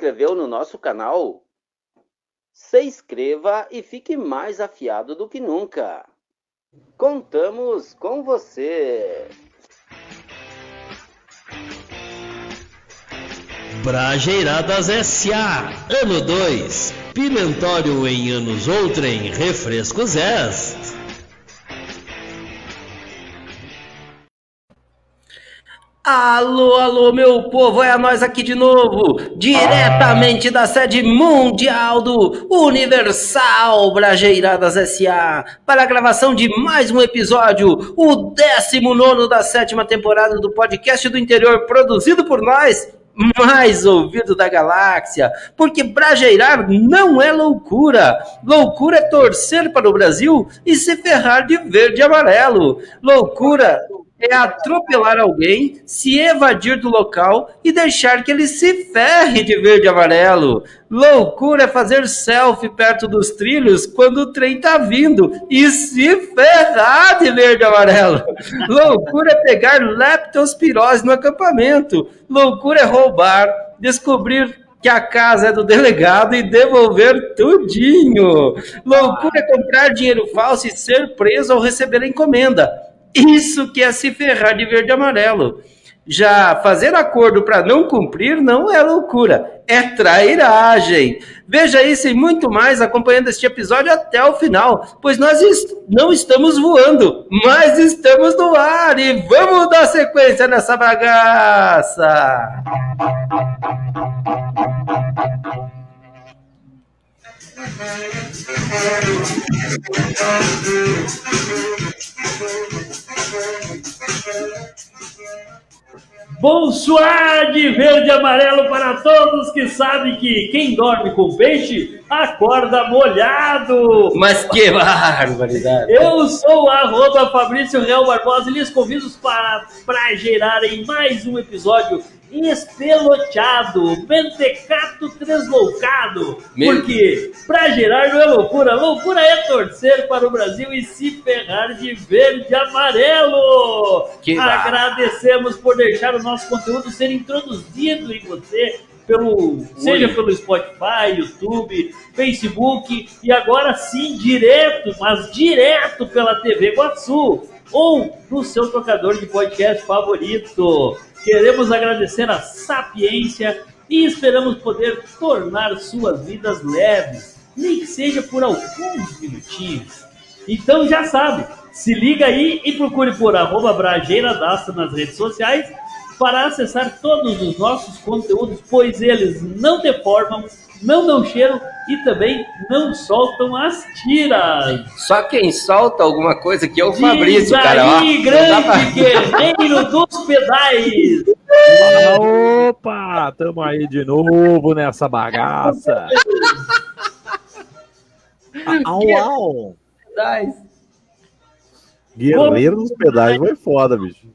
inscreveu no nosso canal? Se inscreva e fique mais afiado do que nunca. Contamos com você! Brajeiradas S.A. Ano 2. Pimentório em anos outrem. Refrescos S. Alô, alô, meu povo, é a nós aqui de novo, diretamente da sede mundial do Universal Brajeiradas S.A. para a gravação de mais um episódio, o 19 da sétima temporada do podcast do interior, produzido por nós, mais ouvido da galáxia, porque brajeirar não é loucura. Loucura é torcer para o Brasil e se ferrar de verde e amarelo. Loucura é atropelar alguém, se evadir do local e deixar que ele se ferre de verde e amarelo. Loucura é fazer selfie perto dos trilhos quando o trem tá vindo e se ferrar de verde e amarelo. Loucura é pegar leptospirose no acampamento. Loucura é roubar, descobrir que a casa é do delegado e devolver tudinho. Loucura é comprar dinheiro falso e ser preso ao receber a encomenda. Isso que é se ferrar de verde e amarelo. Já fazer acordo para não cumprir não é loucura, é trairagem. Veja isso e muito mais acompanhando este episódio até o final, pois nós est não estamos voando, mas estamos no ar e vamos dar sequência nessa bagaça. Bonsoir de verde e amarelo para todos que sabem que quem dorme com peixe acorda molhado. Mas que barbaridade! Eu sou o arroba Fabrício Real Barbosa e lhes convido para, para gerarem mais um episódio espeloteado, mentecato tresloucado. Meu- Porque pra gerar não é loucura, loucura é torcer para o Brasil e se ferrar de verde e amarelo. Que bar- Agradecemos por deixar o nosso conteúdo ser introduzido em você. Pelo, seja pelo Spotify, YouTube, Facebook e agora sim direto, mas direto pela TV Guaçu ou no seu tocador de podcast favorito. Queremos agradecer a sapiência e esperamos poder tornar suas vidas leves, nem que seja por alguns minutinhos. Então já sabe, se liga aí e procure por arroba nas redes sociais para acessar todos os nossos conteúdos, pois eles não deformam, não dão cheiro e também não soltam as tiras. Só quem solta alguma coisa que é o Diz Fabrício, cara. ó. aí, grande pra- guerreiro dos pedais. Opa, tamo aí de novo nessa bagaça. Au, au. Guerreiro dos pedais foi foda, bicho.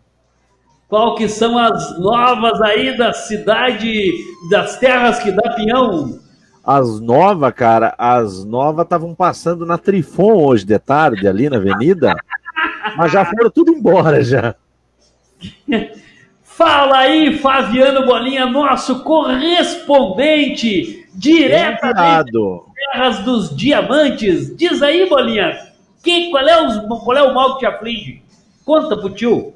Qual que são as novas aí da cidade, das terras que dá pinhão? As novas, cara, as novas estavam passando na Trifon hoje de tarde, ali na avenida. Mas já foram tudo embora já. Fala aí, Fabiano Bolinha, nosso correspondente diretamente Enviado. das terras dos diamantes. Diz aí, Bolinha, que, qual, é os- qual é o mal que te aflige? Conta pro tio.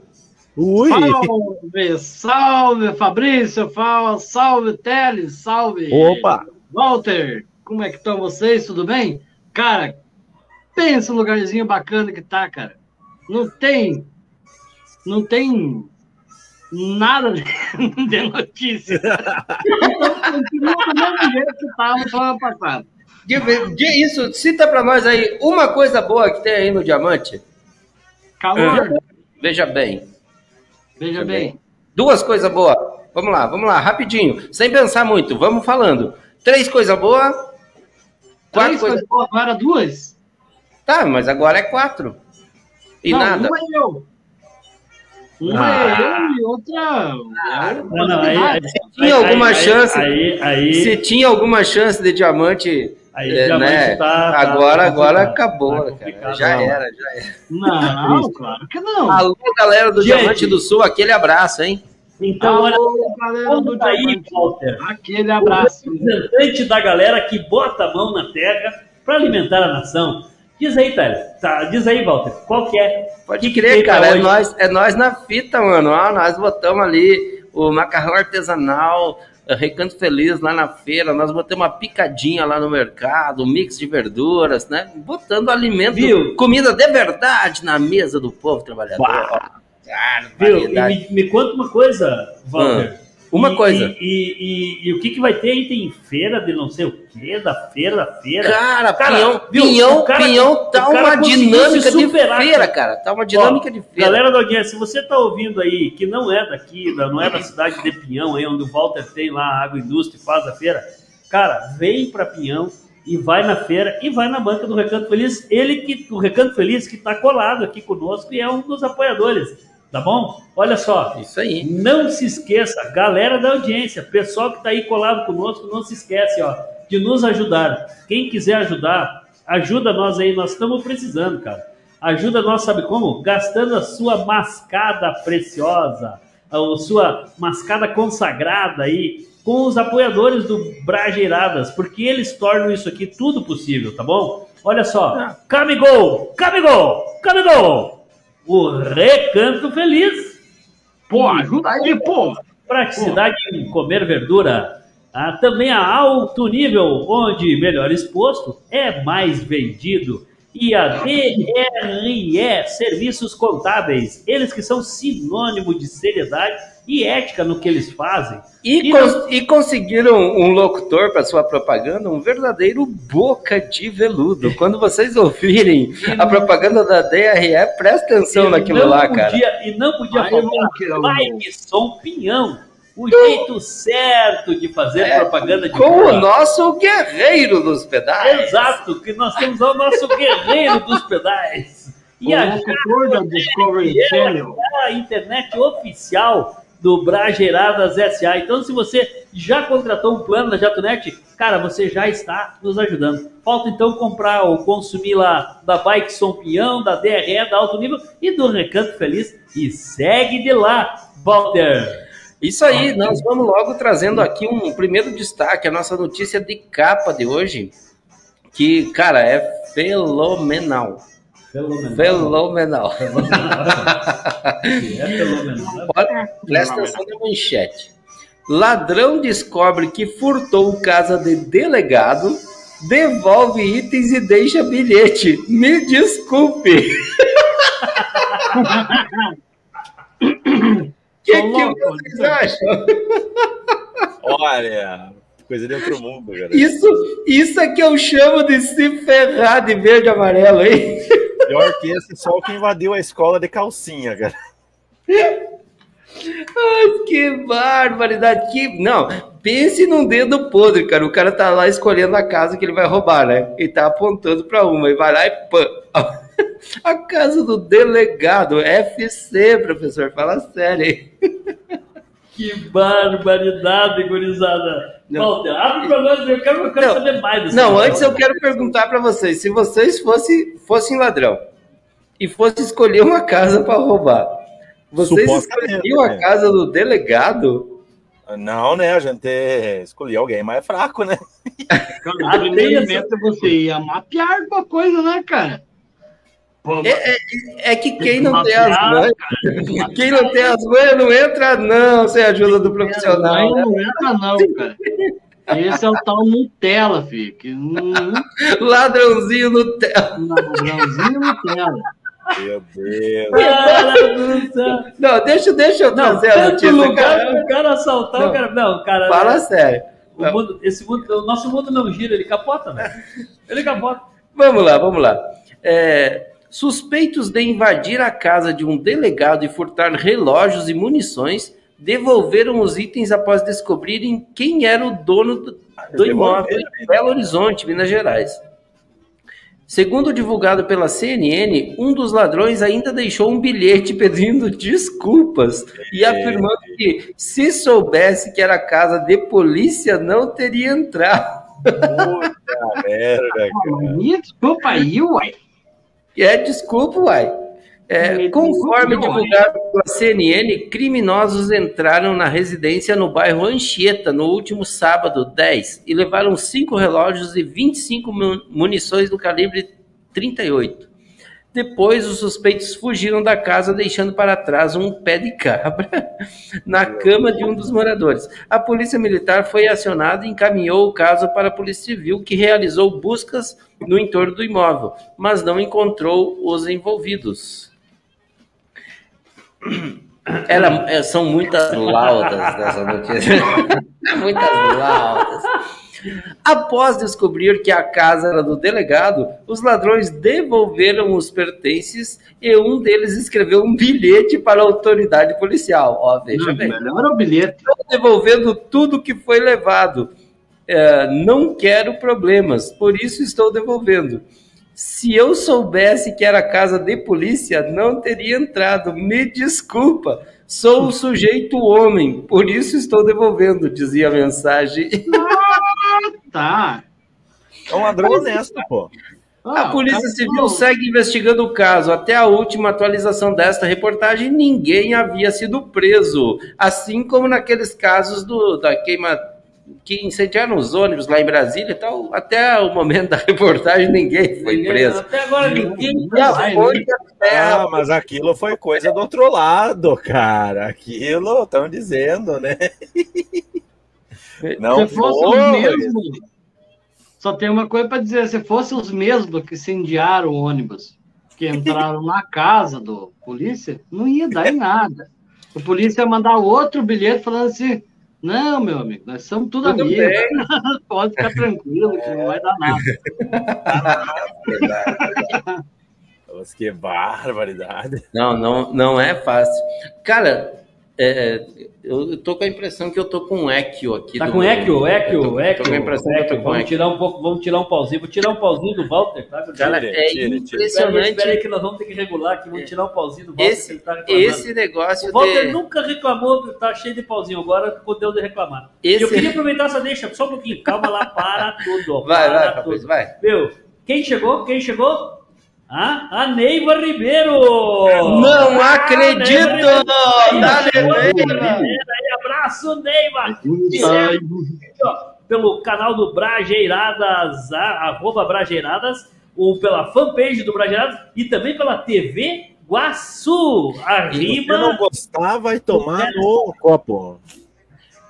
Ui, Salve, salve Fabrício, fala, salve Teles, salve opa. Walter, como é que estão vocês? Tudo bem? Cara, pensa no lugarzinho bacana que tá, cara. Não tem, não tem nada de, notícia. Continua do mesmo jeito que tava no semana passada. De, de isso, cita pra nós aí uma coisa boa que tem aí no diamante. Calor, Veja bem. veja bem. Duas coisas boas. Vamos lá, vamos lá, rapidinho. Sem pensar muito, vamos falando. Três coisas boas. Quatro Três coisas. boas, agora duas. Tá, mas agora é quatro. E Não, nada. Uma é eu. Uma Ah. é eu e outra. Não, não, aí, aí, Tinha alguma aí, chance? Aí, aí, Se tinha alguma chance de diamante Aí É, né? estar. tá- agora, tá agora acabou, Tá cara. Já não. era, já era. Não, claro que não. Alô, galera do Gente. Diamante do Sul, aquele abraço, hein? Então, olha, galera do conta aí. Walter. Aquele abraço. O representante da galera que bota a mão na terra para alimentar a nação. Diz aí, Thales. Tá, diz aí, Walter. Qual que é? Pode Que que crer, pra cara. É hoje? nós, é nós na fita, mano. Ó, nós botamos ali o macarrão artesanal, eh, Recanto Feliz lá na feira. Nós botamos uma picadinha lá no mercado, um mix de verduras, né? Botando alimento, Viu? comida de verdade na mesa do povo trabalhador. Bah. Cara, Viu? E me, me conta uma coisa, Walter. Uma E- coisa. E, e- e- e o que, que vai ter aí? Tem feira de não sei o quê, da feira, da feira. Cara, Cara, pinhão, viu? pinhão, cara- pinhão tá uma dinâmica se de superar, feira, cara. Tá uma dinâmica Ó, de feira. Galera da audiência, se você tá ouvindo aí, que não é daqui, da- não é da cidade de Pinhão, aí onde o Walter tem lá a Água Indústria e faz a feira, cara, vem pra Pinhão e vai na feira e vai na banca do Recanto Feliz. Ele que, o Recanto Feliz que tá colado aqui conosco e é um dos apoiadores, tá bom? Olha só, Isso aí. não se esqueça, galera da audiência, pessoal que está aí colado conosco, não se esquece, ó, de nos ajudar. Quem quiser ajudar, ajuda nós aí, nós estamos precisando, cara. Ajuda nós, sabe como? Gastando a sua mascada preciosa, a sua mascada consagrada aí, com os apoiadores do Brajeiradas, porque eles tornam isso aqui tudo possível, tá bom? Olha só, Camigol, Camigol, Camigol, o Recanto Feliz. Pô, ajuda aí, pô. Praticidade em comer verdura. Ah, também a alto nível, onde melhor exposto é mais vendido. E a DRE Serviços Contábeis, eles que são sinônimo de seriedade e ética no que eles fazem. E, E cons- e conseguiram um locutor para sua propaganda, um verdadeiro boca de veludo. Quando vocês ouvirem a propaganda da DRE, presta atenção E naquilo não lá, cara. podia- E não podia Aí, faltar Valqueiro. Live Som Pinhão. O jeito certo de fazer É, propaganda de Com o nosso guerreiro dos pedais. Exato, que nós temos lá o nosso guerreiro dos pedais. E O a, locutor da Discovery Channel. a internet oficial do Brageiradas SA. Então, se você já contratou um plano da JatoNet, cara, você já está nos ajudando. Falta então comprar ou consumir lá da Bike Som Pinhão, da DRE, da Alto Nível e do Recanto Feliz. E segue de lá, Walter. Isso aí, nós vamos logo trazendo aqui um primeiro destaque, a nossa notícia de capa de hoje, que, cara, é fenomenal. Fenomenal. É fenomenal. Olha, Presta atenção na manchete. Ladrão descobre que furtou casa de delegado, devolve itens e deixa bilhete. Me desculpe. O que, que vocês acham? Olha, coisa de outro mundo, cara. Isso, isso é que eu chamo de se ferrar de verde e amarelo, hein? Pior que esse só o que invadiu a escola de calcinha, cara. Ai, que barbaridade. Que... Não, pense num dedo podre, cara. O cara tá lá escolhendo a casa que ele vai roubar, né? E tá apontando pra uma e vai lá e pã. A casa do delegado, FC, professor, fala sério, hein? Que barbaridade, gurizada. Não. Walter, abre pra nós, eu quero, eu quero Não. saber mais desse Não, antes eu quero perguntar pra vocês, se vocês fosse, fossem ladrão e fossem escolher uma casa pra roubar, vocês escolheriam a né? casa do delegado? Não, né? A gente escolheu alguém mais fraco, né? Cara, Ah, você ia mapear alguma coisa, né, cara? Pô, É que quem não tem as manhas, quem não tem as manhas não entra não, sem a ajuda do profissional. Não, né? não entra não, cara. Esse é o tal Nutella, filho. Que não, Ladrãozinho no teto. ladrãozinho Nutella. Meu Deus. Cara do céu. Não, deixa, deixa eu Não, trazer a tanto notícia. lugar Cara. pro cara assaltar Não. o cara. Não, cara. Fala sério. o mundo- esse mundo, o nosso mundo não gira, ele capota, velho. Ele capota. Vamos lá, vamos lá. É, suspeitos de invadir a casa de um delegado e furtar relógios e munições devolveram os itens após descobrirem quem era o dono do, do imóvel em Belo Horizonte, Minas Gerais. Segundo divulgado pela CNN, um dos ladrões ainda deixou um bilhete pedindo desculpas e afirmando que, se soubesse que era casa de polícia, não teria entrado. Puta merda, cara. Me desculpa aí, uai. É, desculpa, uai. É, Me conforme divulgado pela CNN, criminosos entraram na residência no bairro Anchieta no último sábado, 10, e levaram cinco relógios e 25 mu- munições do calibre 38. Depois, os suspeitos fugiram da casa, deixando para trás um pé de cabra na cama de um dos moradores. A polícia militar foi acionada e encaminhou o caso para a Polícia Civil, que realizou buscas no entorno do imóvel, mas não encontrou os envolvidos. Ela, é, são muitas laudas dessa notícia. muitas laudas. Após descobrir que a casa era do delegado, os ladrões devolveram os pertences e um deles escreveu um bilhete para a autoridade policial. Ó, veja bem. Melhor o bilhete. Estou devolvendo tudo que foi levado. É, não quero problemas, por isso estou devolvendo. Se eu soubesse que era casa de polícia, não teria entrado. Me desculpa, sou o sujeito homem, por isso estou devolvendo, dizia a mensagem. Tá. É um ladrão honesto, pô. Ah, A Polícia cara, Civil não. segue investigando o caso. Até a última atualização desta reportagem, ninguém havia sido preso. Assim como naqueles casos do, da queima que incendiaram os ônibus lá em Brasília e tal. Até o momento da reportagem, ninguém foi preso. Até agora ninguém. Já foi terra. Ah, mas aquilo foi coisa do outro lado, cara. Aquilo estão dizendo, né? Não se fosse foi. os mesmos. Só tem uma coisa para dizer: se fosse os mesmos que incendiaram o ônibus, que entraram na casa do polícia, não ia dar em nada. O polícia ia mandar outro bilhete falando assim: não, meu amigo, nós somos tudo, Tudo amigos. Pode ficar tranquilo, que não vai dar nada. Nossa, que barbaridade. Não, não, não é fácil. Cara, é, eu tô com a impressão que eu tô com um equio aqui. Tá do com equio, equio, tô- equio. Tô com a impressão que eu tô com Vamos tirar um pouco, vamos tirar um pauzinho. Vou tirar um pauzinho do Walter, tá? Cara, é impressionante espera aí que nós vamos ter que regular aqui. Vamos tirar um pauzinho do Walter que esse, ele tá esse negócio O Walter de... nunca reclamou, tá cheio de pauzinho, agora podeu de reclamar. Esse- Eu queria aproveitar essa deixa, só um pouquinho. Calma lá, para tudo. Vai, para vai, tudo. Fabrício, vai. Meu, quem chegou? Quem chegou? Ah, a Neiva Ribeiro! Não Ah, acredito! Neiva Ribeiro. Aí, Dale, chegou a Neiva. Neiva Ribeiro. Aí, abraço, Neiva! Ó, pelo canal do Brajeiradas, a- arroba Brajeiradas, ou pela fanpage do Brajeiradas e também pela TV Guaçu. Se Arriba. não gostar, vai tomar no copo.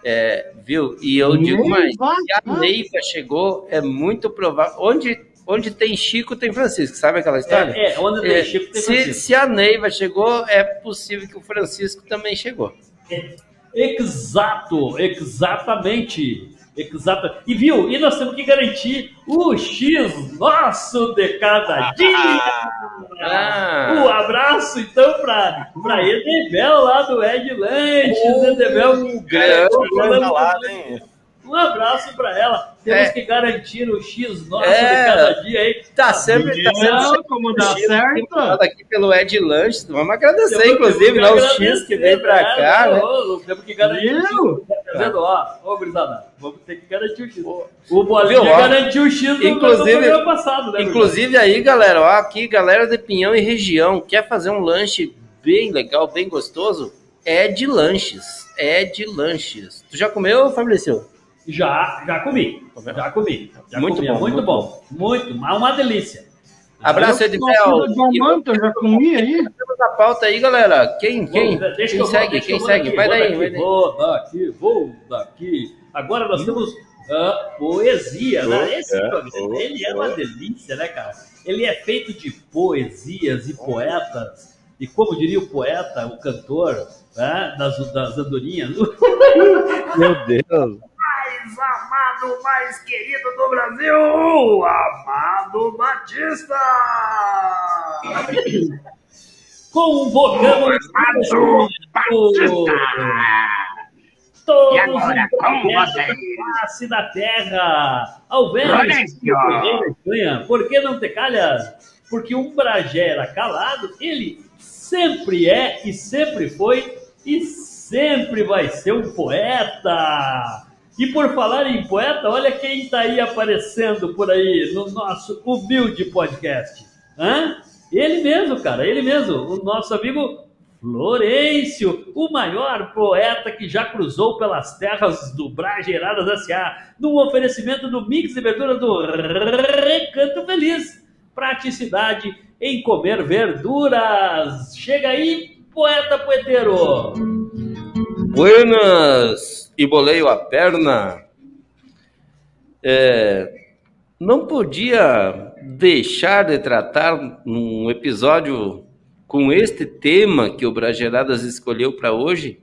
É, viu? E eu digo mais, se a Neiva chegou, é muito provável. Onde, onde tem Chico, tem Francisco. Sabe aquela história? É, é, onde tem É, Chico tem se, Francisco. se a Neiva chegou, é possível que o Francisco também chegou. Exato, exatamente. Exato. E viu? E nós temos que garantir o X nosso de cada dia. Ah. Um abraço, então, para pra Edebel lá do Ed Lanches. Edebel, um grande Coisa lá, hein? Um abraço para ela. Temos É. que garantir o X nosso É. de cada dia aí. Tá sempre, tá sempre Não, como dá certo. Falado aqui pelo Ed Lanches. Vamos agradecer, Temos- inclusive, temos lá o agradecer, X que vem pra né? cá, né? Ô, Temos que garantir. Viu? Tá vendo? Ó, ô, gurizada, vamos ter que garantir o X. O Bolinha Viu, ó? garantiu o X no- Inclusive- passado, né? Inclusive aí, galera, ó, aqui, galera de Pinhão e região, quer fazer um lanche bem legal, bem gostoso? É de lanches. É de lanches. Tu já comeu, Fabrício? Já, já comi. Já comi. Já Muito comi. bom, é muito muito bom. Muito, mas uma delícia. Abraço, diamante, eu já comi aí. Temos a pauta aí, galera. Quem, quem? Deixa quem vou- segue, quem segue? daqui, vai daí, daqui, vai daí. Vou daqui, vou daqui. Agora nós temos ah, poesia, né? Esse É, programa, oh, ele é uma delícia, né, cara? Ele é feito de poesias e poetas. E como diria o poeta, o cantor, né, das, das andorinhas, Meu Deus. Mais amado, mais querido do Brasil, Amado Batista! Convocamos o todos E agora, com vocês. da face da terra, ao. Por que não te calhas? Porque um bragera calado, ele sempre é e sempre foi e sempre vai ser um poeta. E por falar em poeta, olha quem está aí aparecendo por aí no nosso humilde podcast. Hã? Ele mesmo, cara, ele mesmo, o nosso amigo Florencio, o maior poeta que já cruzou pelas terras do Brageiradas S.A., no oferecimento do mix de verdura do Recanto Feliz. Praticidade em comer verduras. Chega aí, poeta poeteiro. Buenas, e boleio a perna. É, não podia deixar de tratar num episódio com este tema que o Brageradas escolheu para hoje,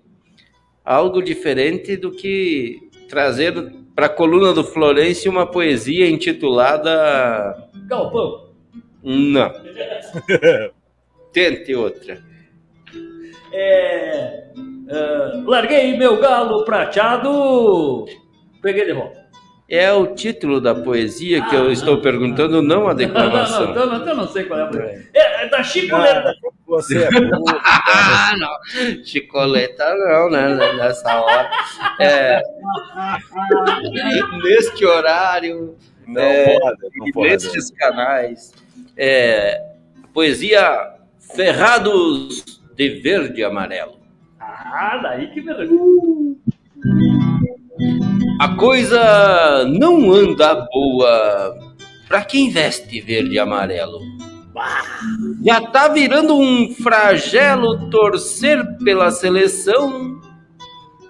algo diferente do que trazer para a coluna do Florencio uma poesia intitulada Galpão. Não. Tente outra. É, uh, larguei meu galo prateado. Peguei de volta. É o título da poesia que eu estou perguntando, não a declamação. Não, não, não, então não sei qual é a poesia. É, é da Chicoleta. Você é burro. Ah, não. Chicoleta não, né? Nessa hora. É, neste horário, Não É, pode, não pode. nestes canais. É, poesia Ferrados de Verde e Amarelo. Ah, daí que beleza. A coisa não anda boa para quem veste verde e amarelo. Já tá virando um flagelo torcer pela seleção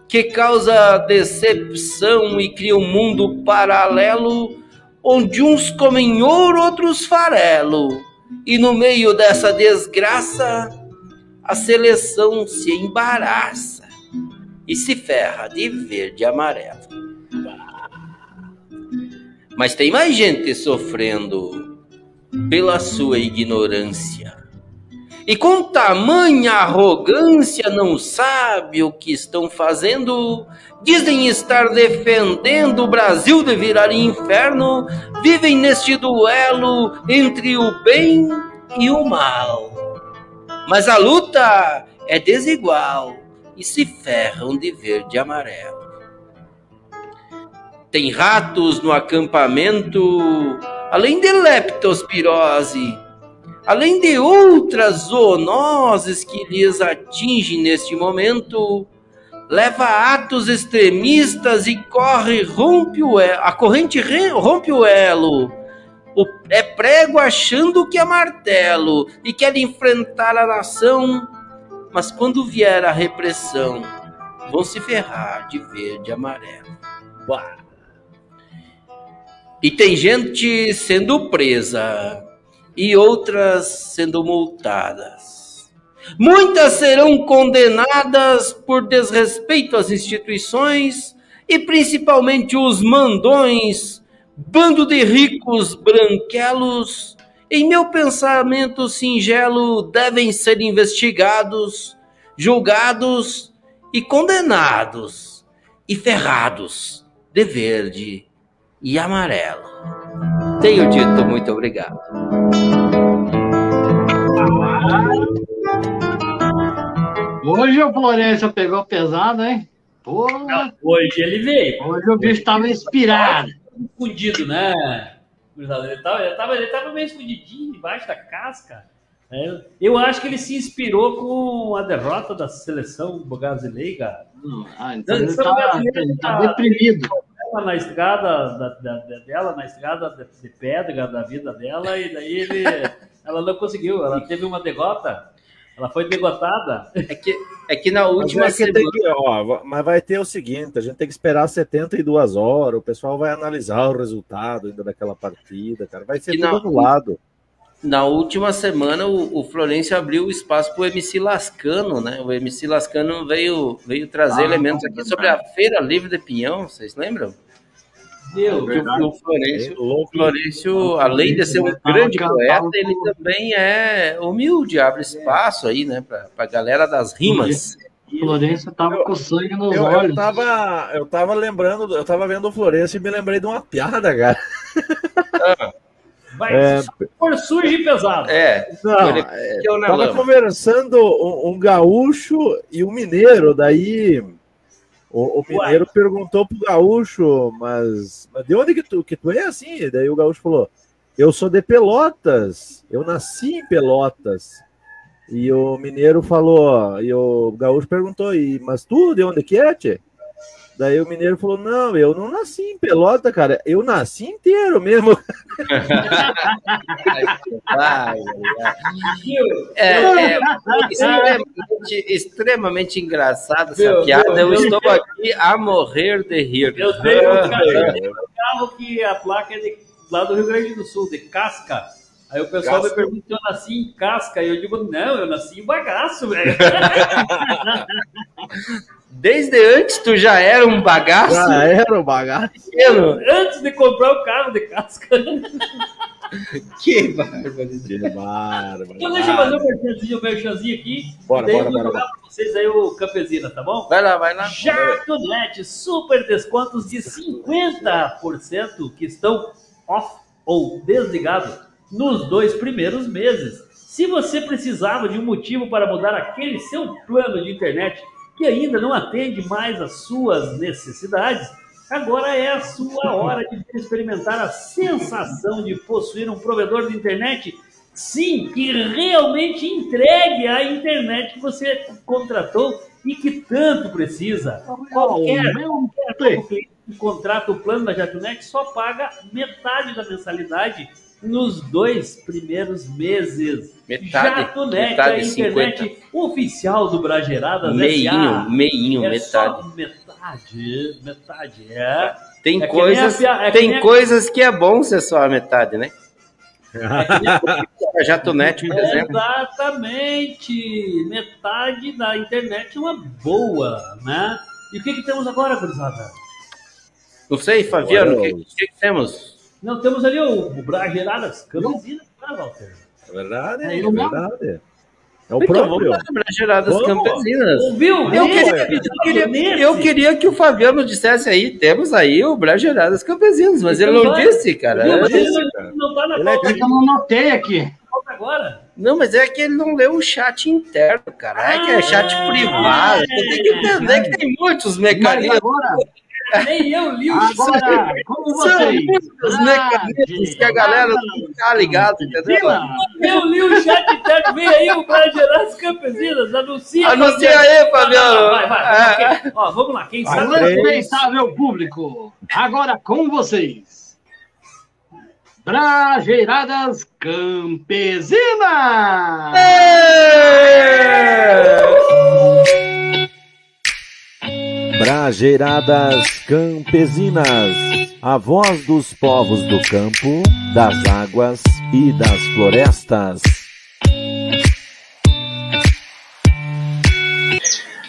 que causa decepção e cria um mundo paralelo onde uns comem ouro, outros farelo. E no meio dessa desgraça, a seleção se embaraça e se ferra de verde e amarelo. Mas tem mais gente sofrendo pela sua ignorância. E com tamanha arrogância não sabe o que estão fazendo. Dizem estar defendendo o Brasil de virar inferno. Vivem neste duelo entre o bem e o mal. Mas a luta é desigual e se ferram de verde e amarelo. Tem ratos no acampamento, além de leptospirose, além de outras zoonoses que lhes atingem neste momento, leva a atos extremistas e corre, rompe o elo, a corrente re- rompe o elo. É prego achando que é martelo e quer enfrentar a nação, mas quando vier a repressão, vão se ferrar de verde e amarelo. E tem gente sendo presa e outras sendo multadas. Muitas serão condenadas por desrespeito às instituições e principalmente os mandões, bando de ricos branquelos, em meu pensamento singelo devem ser investigados, julgados e condenados e ferrados de verde e amarelo. Tenho dito muito obrigado. Hoje o Florencio pegou pesado, hein? Porra, Hoje ele veio. hoje o bicho tava inspirado. Escondido, né? Ele tava, ele, tava, ele tava meio escondidinho debaixo da casca. É, eu acho que ele se inspirou com a derrota da seleção brasileira. Ah, então ele é tá, tá deprimido. Ela na estrada da, da- da- dela, na estrada de pedra da vida dela, e daí ele, ela não conseguiu. Ela teve uma derrota. Ela foi derrotada. É que, é que na Mas, última é que semana. que- ó, mas vai ter o seguinte: a gente tem que esperar 72 horas, o pessoal vai analisar o resultado ainda daquela partida, cara. Vai ser Que tudo anulado. Na última semana, o, o Florencio abriu o espaço para o MC Lascano, né? O MC Lascano veio, veio trazer Ah, elementos aqui sobre a Feira Livre de Pinhão, vocês lembram? Meu, Que o, o Florencio, o Louco. Florencio, além de ser um grande poeta, ele também é humilde, abre espaço aí, né, para a galera das rimas. O Florencio tava com sangue nos Eu, eu, olhos. tava, eu tava lembrando, eu tava vendo o Florencio e me lembrei de uma piada, cara. vai É. for sujo e pesado. É, Não, ele é, eu tava lama. conversando um, um gaúcho e um mineiro, daí O, o mineiro Uai. perguntou pro gaúcho, mas, mas de onde que tu, que tu é assim? Daí o gaúcho falou, eu sou de Pelotas, eu nasci em Pelotas. E o mineiro falou, e o gaúcho perguntou, e, mas tu de onde que é, tchê? Daí o mineiro falou: Não, eu não nasci em Pelota, cara. Eu nasci inteiro mesmo. é, é extremamente, extremamente engraçado essa meu, piada. Meu, eu meu, estou aqui a morrer de rir. Eu tenho um carro que a placa é de, lá do Rio Grande do Sul, de casca. Aí o pessoal Casca. me pergunta se eu nasci em casca. E eu digo, não, eu nasci em bagaço, velho. Desde antes tu já era um bagaço? Já era um bagaço. Antes de comprar o carro de casca. que bárbaro. Que bárbaro. Então deixa eu fazer um merchanzinho, um merchanzinho aqui. Bora, bora, bora. bora. pra vocês aí o Campesina, tá bom? Vai lá, vai lá. Jatonete, super descontos de 50% que estão off ou desligados nos dois primeiros meses. Se você precisava de um motivo para mudar aquele seu plano de internet que ainda não atende mais às suas necessidades, agora é a sua hora de experimentar a sensação de possuir um provedor de internet, sim, que realmente entregue a internet que você contratou e que tanto precisa. Qualquer, qualquer cliente que contrata o plano da JatoNet só paga metade da mensalidade nos dois primeiros meses. Metade, Jatonet, metade a internet 50. oficial do Brageradas Meinho, SA. meinho, é metade. metade, metade, é. Tem é coisas, que é tem coisas que é bom ser só a metade, né? É Jatonet, por exemplo. Exatamente. Metade da internet é uma boa, né? E o que, que temos agora, gurizada? Não sei, Fabiano, o que, que, que temos? Não, temos ali o, o Brageradas Campesinas, né, Walter? É verdade, é, é verdade. É o então, próprio. Brageradas Campesinas. Ouviu? Eu, queria, eu, queria, eu queria que o Fabiano dissesse aí, temos aí o Brageradas Campesinas, mas ele não disse, cara. Viu, mas ele não, não tá na pauta. É que eu não notei aqui. Agora? Não, mas é que ele não leu o chat interno, cara. É que é chat ah, privado. É, tem que entender que tem muitos mecanismos. Agora, nem eu li o Agora, como vocês? Os ah, mecanismos que a galera não tá ligado, entendeu? Eu li o chat interno, vem aí o as campesinas, anuncia. Anuncia aí, Fabiano. Vai, vai, vai. É. Ó, vamos lá, quem sabe? Responsável público, agora com vocês. Brajeiradas Campesinas! Brajeiradas Campesinas, a voz dos povos do campo, das águas e das florestas.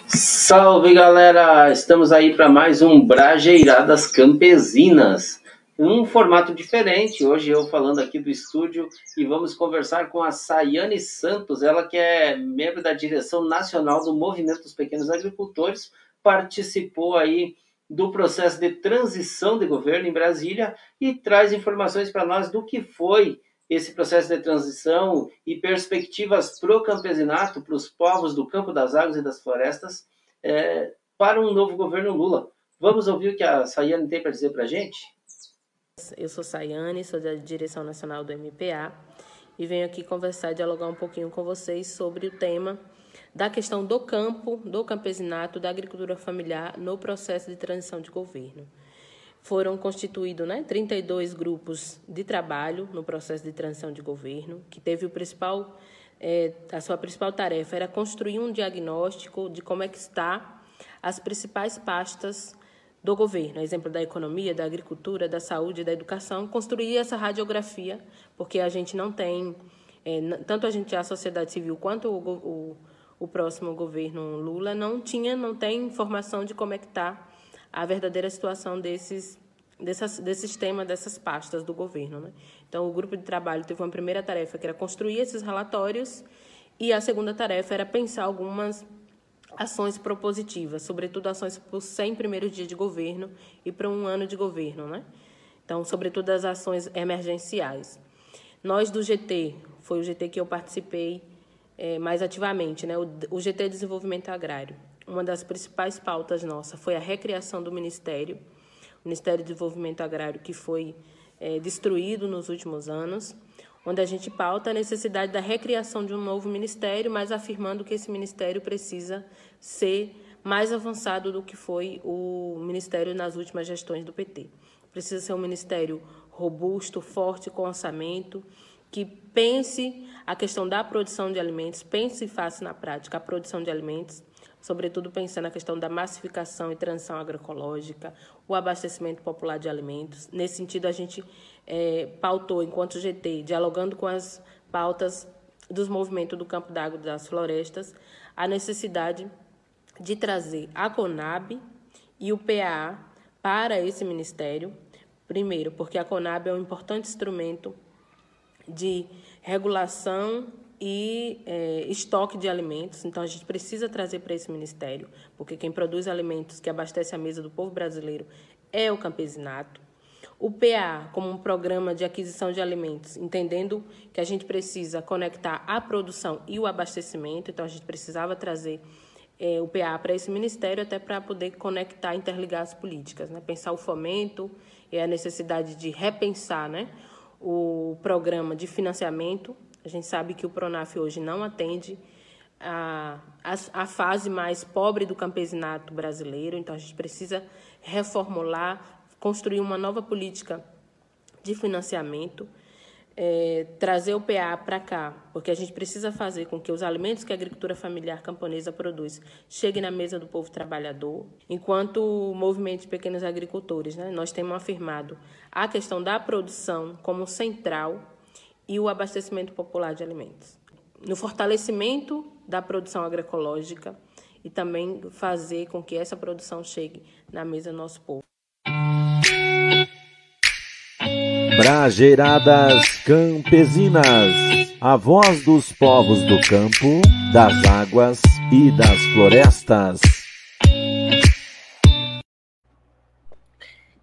Salve galera! Estamos aí para mais um Brajeiradas Campesinas. Um formato diferente, hoje eu falando aqui do estúdio e vamos conversar com a Sayane Santos, ela que é membro da direção nacional do Movimento dos Pequenos Agricultores, participou aí do processo de transição de governo em Brasília e traz informações para nós do que foi esse processo de transição e perspectivas para o campesinato, para os povos do campo das águas e das florestas, é, para um novo governo Lula. Vamos ouvir o que a Sayane tem para dizer para a gente? Eu sou Sayane, sou da direção nacional do MPA e venho aqui conversar dialogar um pouquinho com vocês sobre o tema da questão do campo, do campesinato, da agricultura familiar no processo de transição de governo. Foram constituídos né, 32 grupos de trabalho no processo de transição de governo, que teve o principal, é, a sua principal tarefa era construir um diagnóstico de como é que está as principais pastas do governo, exemplo da economia, da agricultura, da saúde, da educação, construir essa radiografia, porque a gente não tem, é, tanto a gente, a sociedade civil, quanto o, o o próximo governo Lula não tinha, não tem informação de como é que está a verdadeira situação desses, dessas, desse sistema, dessas pastas do governo. Né? Então, o grupo de trabalho teve uma primeira tarefa, que era construir esses relatórios, e a segunda tarefa era pensar algumas ações propositivas, sobretudo ações para os 100 primeiros dias de governo e para um ano de governo. Né? Então, sobretudo as ações emergenciais. Nós do GT, foi o GT que eu participei é, mais ativamente, né? O, GT Desenvolvimento Agrário. uma das principais pautas nossa foi a recriação do Ministério, o Ministério do Desenvolvimento Agrário, que foi é, destruído nos últimos anos, onde a gente pauta a necessidade da recriação de um novo ministério, mas afirmando que esse ministério precisa ser mais avançado do que foi o ministério nas últimas gestões do PT. Precisa ser um ministério robusto, forte, com orçamento, que pense a questão da produção de alimentos, pense e faça na prática a produção de alimentos, sobretudo pensando na questão da massificação e transição agroecológica, o abastecimento popular de alimentos. Nesse sentido, a gente é, pautou, enquanto GT, dialogando com as pautas dos movimentos do campo d'água e das florestas, a necessidade de trazer a CONAB e o PAA para esse ministério. Primeiro, porque a CONAB é um importante instrumento de regulação e é, estoque de alimentos. Então, a gente precisa trazer para esse ministério, porque quem produz alimentos que abastece a mesa do povo brasileiro é o campesinato. O PA, como um programa de aquisição de alimentos, entendendo que a gente precisa conectar a produção e o abastecimento, então a gente precisava trazer é, o PA para esse ministério até para poder conectar, interligar as políticas, né? pensar o fomento e a necessidade de repensar né? O programa de financiamento. A gente sabe que o PRONAF hoje não atende a, a, a fase mais pobre do campesinato brasileiro, então a gente precisa reformular construir uma nova política de financiamento, é, trazer o PA para cá, porque a gente precisa fazer com que os alimentos que a agricultura familiar camponesa produz cheguem na mesa do povo trabalhador. Enquanto o movimento de pequenos agricultores, né, nós temos afirmado a questão da produção como central e o abastecimento popular de alimentos. No fortalecimento da produção agroecológica e também fazer com que essa produção chegue na mesa do nosso povo. Brajeiradas Campesinas, a voz dos povos do campo, das águas e das florestas.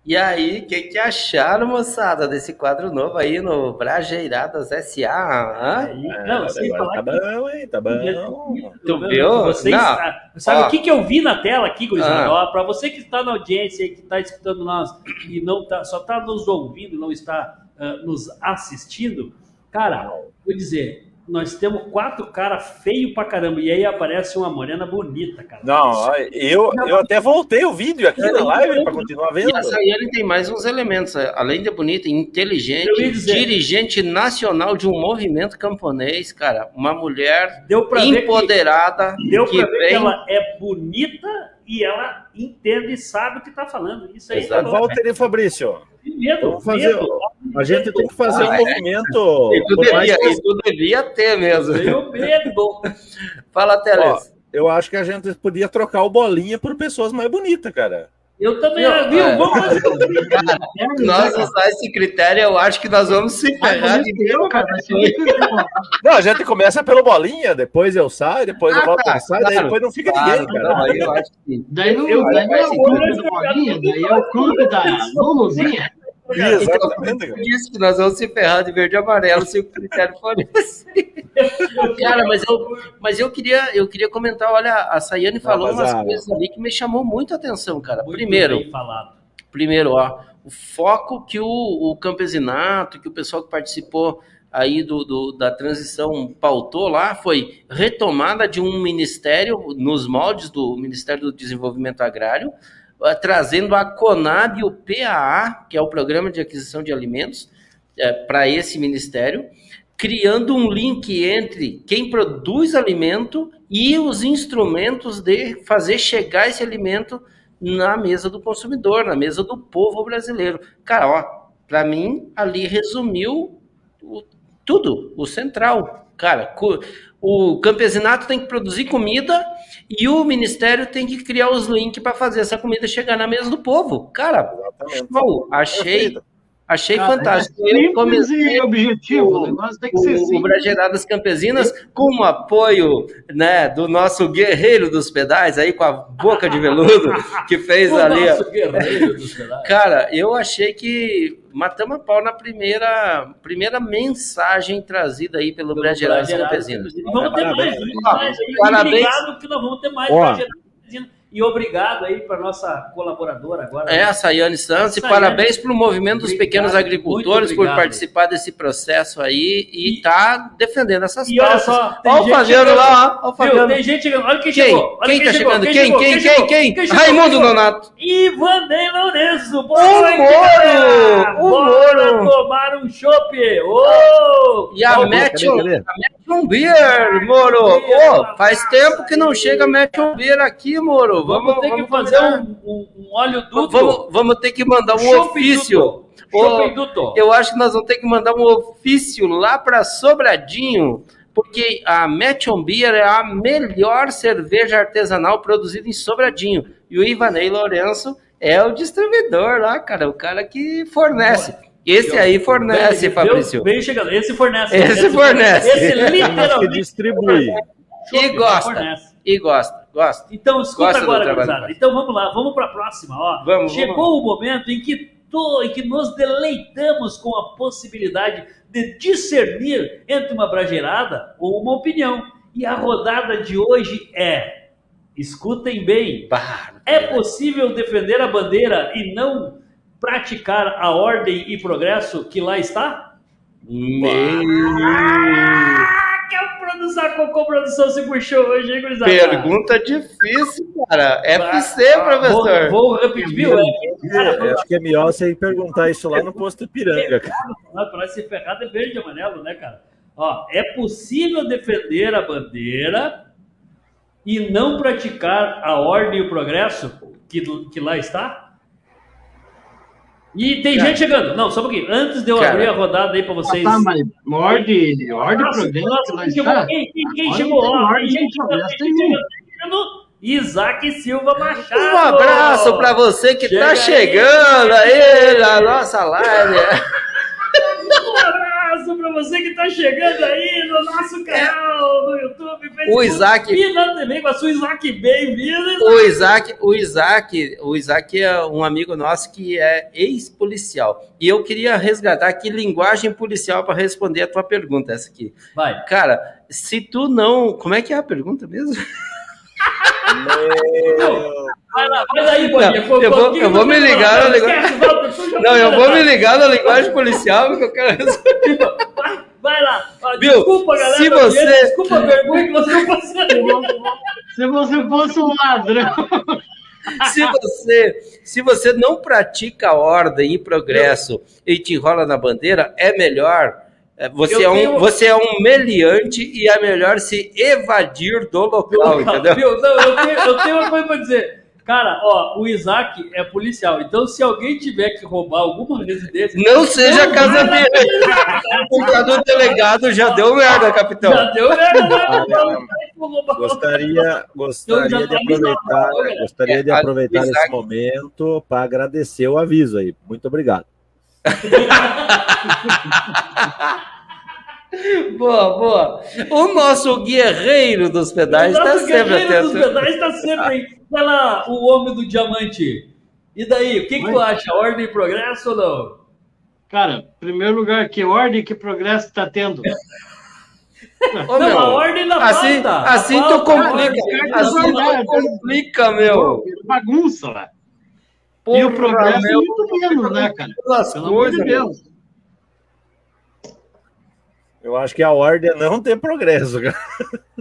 E aí, o que, que acharam, moçada, desse quadro novo aí no Brajeiradas S.A.? não, sem falar tá bom, hein? Tá bom. Tu viu? Vocês, não. Sabe o que, que eu vi na tela aqui, Gurizada? Ah. Para você que está na audiência e que está escutando nós e não tá, só está nos ouvindo, não está uh, nos assistindo, cara, vou dizer, nós temos quatro caras feios pra caramba. E aí aparece uma morena bonita, cara. Não, eu, eu até voltei o vídeo aqui na live para continuar vendo. E a Sayane tem mais uns elementos. Além de bonita, inteligente, dirigente nacional de um movimento camponês, cara. Uma mulher deu pra empoderada. Que, deu pra ver vem... que ela é bonita e ela entende e sabe o que tá falando. Isso aí. Exato. Walter e Fabrício. Medo, fazer, medo. A gente tem que fazer ah, um é. movimento. E tu, devia, que... tu devia ter mesmo. Tenho medo. Fala, Teles. Eu acho que a gente podia trocar o bolinha por pessoas mais bonitas, cara. Eu também, eu, viu? É. Vamos fazer cara, Nós usar esse critério, eu acho que nós vamos se ferrar de Não, a gente começa pelo bolinha, depois eu saio, depois ah, eu volto tá, saio, claro, depois não fica claro, ninguém, cara. Não, eu acho que... Daí não, eu, daí não é o clube do bolinha, daí é o clube da Luluzinha. Exatamente. Então, disse que nós vamos se ferrar de verde e amarelo se o critério for esse. Cara, mas eu, mas eu queria, eu queria comentar, olha, a Sayane falou umas coisas ali que me chamou muito a atenção, cara. Muito primeiro, primeiro, ó, o foco que o, o campesinato, que o pessoal que participou aí do, do, da transição pautou lá foi retomada de um ministério nos moldes do Ministério do Desenvolvimento Agrário, uh, trazendo a CONAB e o PAA, que é o Programa de Aquisição de Alimentos, uh, para esse ministério, criando um link entre quem produz alimento e os instrumentos de fazer chegar esse alimento na mesa do consumidor, na mesa do povo brasileiro. Cara, ó, para mim ali resumiu o, tudo, o central. Cara, o campesinato tem que produzir comida e o ministério tem que criar os links para fazer essa comida chegar na mesa do povo. Cara, show, achei Achei Cara, fantástico. É simples comecei, e objetivo. O, o negócio tem que ser simples. O Brageradas Campesinas, com o apoio né, do nosso guerreiro dos pedais, aí com a boca de veludo, que fez o ali. Nosso guerreiro dos pedais. Cara, eu achei que matamos a pau na primeira, primeira mensagem trazida aí pelo Brageradas Campesinas. Vamos ter mais. Parabéns. Obrigado que nós vamos ter mais. Ó, E obrigado aí para nossa colaboradora agora. É, a Sayane Santos, e Sayane. parabéns para o movimento dos Obrigado, pequenos agricultores por participar desse processo aí e tá defendendo essas E olha só, tem Olha o gente Fabiano chegando. lá, ó, o? Fabiano. Tem gente chegando. Olha quem, Quem? chegou. Olha Quem tá chegou, chegando? Quem? chegou, Quem? chegou, Quem? Quem? chegou, Raimundo chegou? Nonato. Ivanei Lourenço. Boa O noite, Moro! galera. O Bora Moro! tomar um chopp. Ô! E Matthew, a Matthew Beer, Moro. Ô, faz tempo que não chega a Matthew Beer aqui, Moro. Vamos, Vamos, ter que vamos fazer um, um, um óleo duplo. Vamos, vamos ter que mandar um Chopp ofício. Ô, Chopp duplo. Eu acho que nós vamos ter que mandar um ofício lá para Sobradinho, porque a Matchon Beer é a melhor cerveja artesanal produzida em Sobradinho. E o Ivanei Lourenço é o distribuidor lá, cara, o cara que fornece. Esse aí fornece, Fabrício. Veio chegando. Esse fornece. Esse fornece. Esse literalmente distribui. E gosta. fornece. E gosta, gosta. Então, escuta Gosta agora, gurizada. Então, vamos lá, vamos para a próxima. Ó. Vamos, Chegou vamos. o momento em que, to- em que nos deleitamos com a possibilidade de discernir entre uma brageirada ou uma opinião. E a rodada de hoje é, escutem bem, Bah, é possível defender a bandeira e não praticar a ordem e progresso que lá está? Ah, que a produção, Cocô Produção se puxou hoje, hein, gurizada? Pergunta difícil, cara. FC, Ah, professor. Vou, vou repetir, viu? Eu acho que é melhor você perguntar isso lá no posto Ipiranga, cara. Para ser ferrado é verde e amarelo, né, cara? Ó, é possível defender a bandeira e não praticar a ordem e o progresso que, que lá está? E tem Cara. gente chegando. Não, só um pouquinho. Antes de eu Cara. abrir a rodada aí para vocês. Tá, mas morde, morde o Nossa, programa nossa, que lá quem chegou? está. Quem, quem, chegou? Isaac Silva Machado. Um abraço para você que Chega tá aí. chegando aí na nossa live. Você que está chegando aí no nosso canal no YouTube, Facebook. O Isaac- E lá também com a sua Isaac bem-vindo. O Isaac, o Isaac, o Isaac é um amigo nosso que é ex-policial. E eu queria resgatar aqui linguagem policial para responder a tua pergunta, essa aqui. Vai. Cara, se tu não. Como é que é a pergunta mesmo? Vai lá. Não, eu vou- eu vou me ligar na já Não, eu vou me ligar na linguagem policial porque eu quero responder. Vai, vai lá. Viu? Desculpa, galera. Se você- Desculpa a vergonha que você não passou. Se você fosse um ladrão. Se você, se você não pratica ordem e progresso e te enrola na bandeira, é melhor. É, Você Eu é, um, tenho- você é um meliante e é melhor se evadir do local, entendeu? Viu? Não, eu, tenho, eu tenho uma coisa pra dizer. Cara, ó, o Isaac é policial. Então, se alguém tiver que roubar alguma residência. Não seja Não, casa dele. O cara do delegado já deu merda, capitão. Já deu merda, né? Ah, não, vou roubar. Gostaria, gostaria de aproveitar, gostaria de É, aproveitar esse momento para agradecer o aviso aí. Muito obrigado. Boa, boa. O nosso guerreiro dos pedais O está nosso sempre guerreiro dos atento. pedais tá sempre. Vai lá, o homem do diamante. E daí, o que, que tu acha? Ordem e progresso ou não? Cara, primeiro lugar, que ordem, que progresso tá tendo? Ô, não, meu, a ordem da assim, falta. Assim tu falta, complica. Assim tu complica, meu. Bagunça lá. E o Porra, progresso meu, muito menos, né, cara? Pelo amor de coisas. Deus. Eu acho que a ordem é não ter progresso, cara.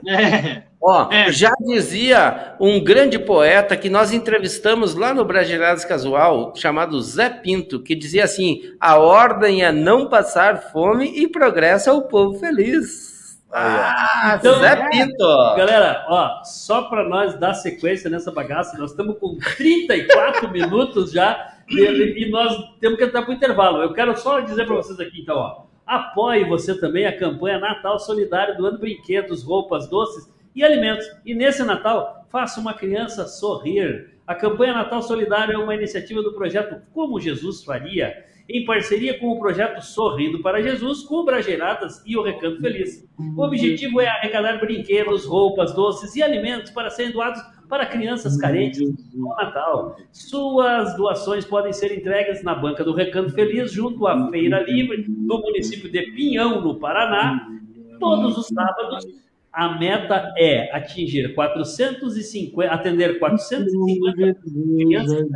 É. Ó, É. já dizia um grande poeta que nós entrevistamos lá no Brasileirados Casual, chamado Zé Pinto, que dizia assim: a ordem é não passar fome e progresso é o povo feliz. Ah, Então, Zé. Pinto! Galera, ó, só para nós dar sequência nessa bagaça, nós estamos com 34 minutos já e, e nós temos que entrar para o intervalo. Eu quero só dizer para vocês aqui, então, ó, apoie você também a campanha Natal Solidário doando brinquedos, roupas, doces e alimentos. E nesse Natal, faça uma criança sorrir. A campanha Natal Solidário é uma iniciativa do projeto Como Jesus Faria, em parceria com o projeto Sorrindo para Jesus, com o e o Recanto Feliz. O objetivo é arrecadar brinquedos, roupas, doces e alimentos para serem doados para crianças carentes no Natal. Suas doações podem ser entregues na Banca do Recanto Feliz, junto à Feira Livre, do município de Pinhão, no Paraná, todos os sábados, A meta é atingir 450, atender 450 crianças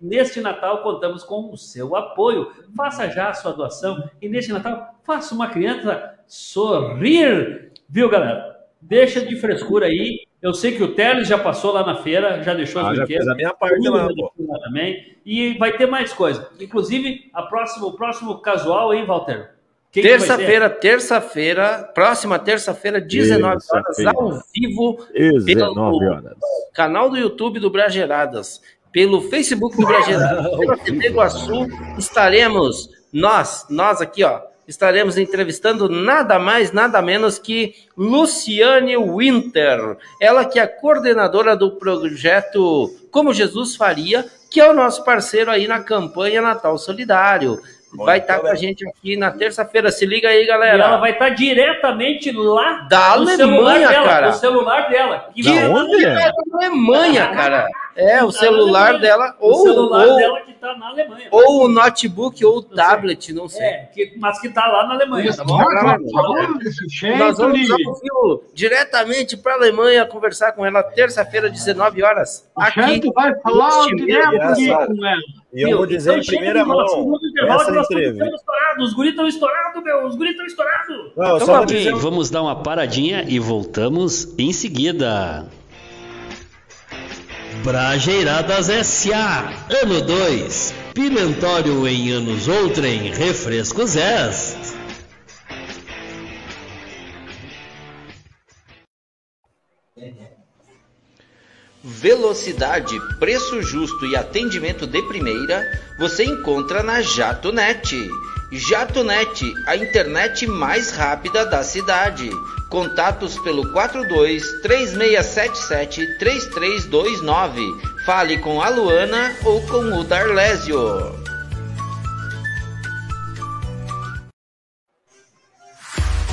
Neste Natal contamos com o seu apoio. Faça já a sua doação e neste Natal faça uma criança sorrir, viu, galera? Deixa de frescura aí. Eu sei que o Teles já passou lá na feira, já deixou ah, já fez a minha parte lá, lá também. E vai ter mais coisa. Inclusive, a próxima, o próximo casual, hein, Walter? Terça-feira, terça-feira, próxima terça-feira, 19 horas, ao vivo, 19 horas. canal do YouTube do Brageradas, pelo Facebook do Brageradas, pela TV Iguaçu, estaremos, nós, nós aqui, ó, estaremos entrevistando nada mais, nada menos que Luciane Winter, ela que é coordenadora do projeto Como Jesus Faria, que é o nosso parceiro aí na campanha Natal Solidário vai estar tá com a gente aqui na terça-feira. Se liga aí, galera. E ela vai estar tá diretamente lá da Alemanha, dela, cara. No celular dela. Que da onde? É da Alemanha, cara. É, o celular dela. Ou, o celular ou, dela que está na Alemanha. Ou o notebook ou o tablet, não sei. É, que, mas que está lá na Alemanha, tá bom? Nós vamos ao diretamente para a Alemanha conversar com ela terça-feira, 19 horas. Aqui. vai falar direto com ela. E eu vou dizer então, em primeira mão. Essa entrevista. Os guris estão estourados, meu. Os guris estão estourados. Não, então, só dizer... Vamos dar uma paradinha e voltamos em seguida. Brajeiradas S.A. Ano 2. Pimentório em anos outrem. Refrescos S. Velocidade, preço justo e atendimento de primeira você encontra na JatoNet. JatoNet, a internet mais rápida da cidade. Contatos pelo 42 3677 3329. Fale com a Luana ou com o Darlésio.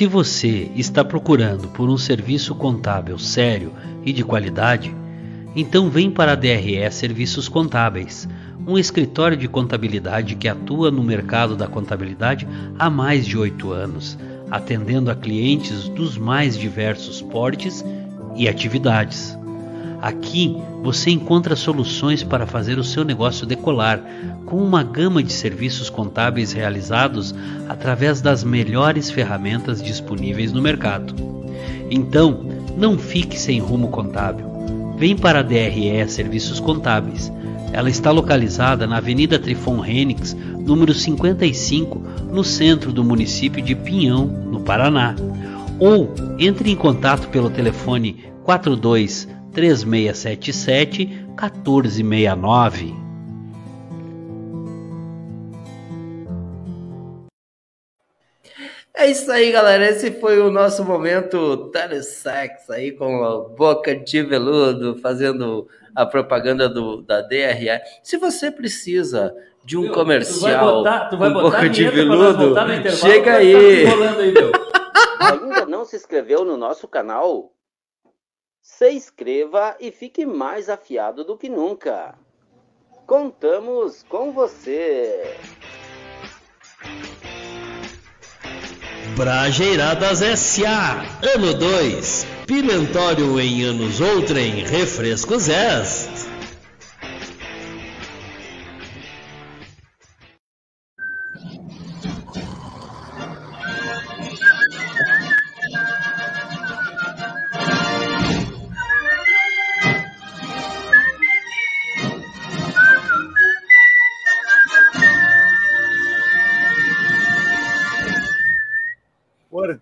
Se você está procurando por um serviço contábil sério e de qualidade, então vem para a DRE Serviços Contábeis, um escritório de contabilidade que atua no mercado da contabilidade há mais de oito anos, atendendo a clientes dos mais diversos portes e atividades. Aqui você encontra soluções para fazer o seu negócio decolar, com uma gama de serviços contábeis realizados através das melhores ferramentas disponíveis no mercado. Então, não fique sem rumo contábil. Vem para a DRE Serviços Contábeis. Ela está localizada na Avenida Trifon Renix, número 55, no centro do município de Pinhão, no Paraná. Ou entre em contato pelo telefone 42 3677 1469. É isso aí, galera. Esse foi o nosso momento telesex aí com a boca de veludo, fazendo a propaganda do, da DRE. Se você precisa de um comercial tu vai botar, tu vai com boca de veludo, chega aí. aí Ainda não se inscreveu no nosso canal? Se inscreva e fique mais afiado do que nunca. Contamos com você! Brajeiradas S.A. Ano 2. Pimentório em anos outrem. Refrescos S.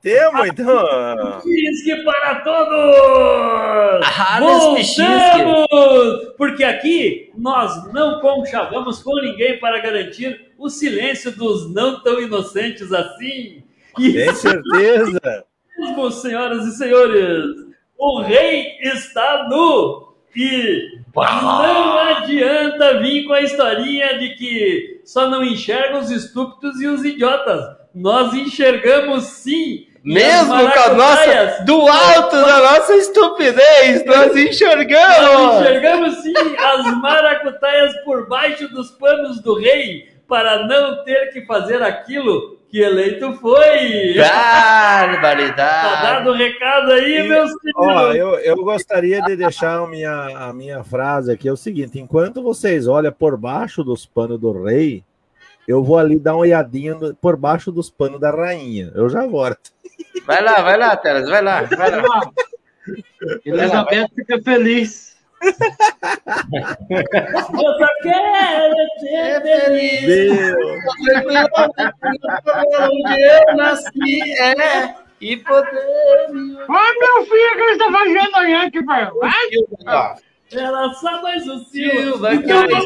Cortemos, então. Pisque para todos! Ah, Voltamos! Porque aqui nós não conchavamos com ninguém para garantir o silêncio dos não tão inocentes assim. E... Tem certeza? mesmo, senhoras e senhores. O rei está nu e não adianta vir com a historinha de que só não enxerga os estúpidos e os idiotas. Nós enxergamos sim. Mesmo com a nossa, maracutaias- do alto da nossa estupidez, nós Nós enxergamos. enxergamos sim as maracutaias por baixo dos panos do rei para não ter que fazer aquilo que eleito foi. Tá Barbaridade. dado o recado aí, E, meus Ó, filhos. eu, eu gostaria de deixar a minha, a minha frase aqui, é o seguinte, enquanto vocês olham por baixo dos panos do rei, eu vou ali dar uma olhadinha por baixo dos panos da rainha. Eu já volto. Vai lá, vai lá, Teles, vai lá, vai lá. Elizabeth fica feliz. Eu só quero ser feliz. Onde eu nasci, é, e poder. Ai, meu filho, que ele tá fazendo aí aqui, pai? Ó, Era só mais um Silva. Então que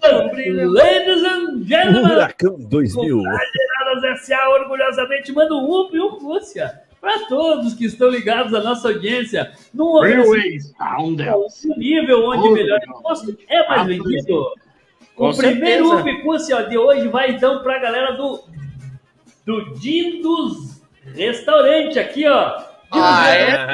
vamos brilha. Ladies and gentlemen, Furacão 2000. Geradas S.A. orgulhosamente manda um up e um Rússia para todos que estão ligados à nossa audiência num Railways, um nível onde o melhor imposto é mais vendido. Com o primeiro up Rússia de hoje vai então para a galera do do Dindos Restaurante aqui, ó. Ah, é?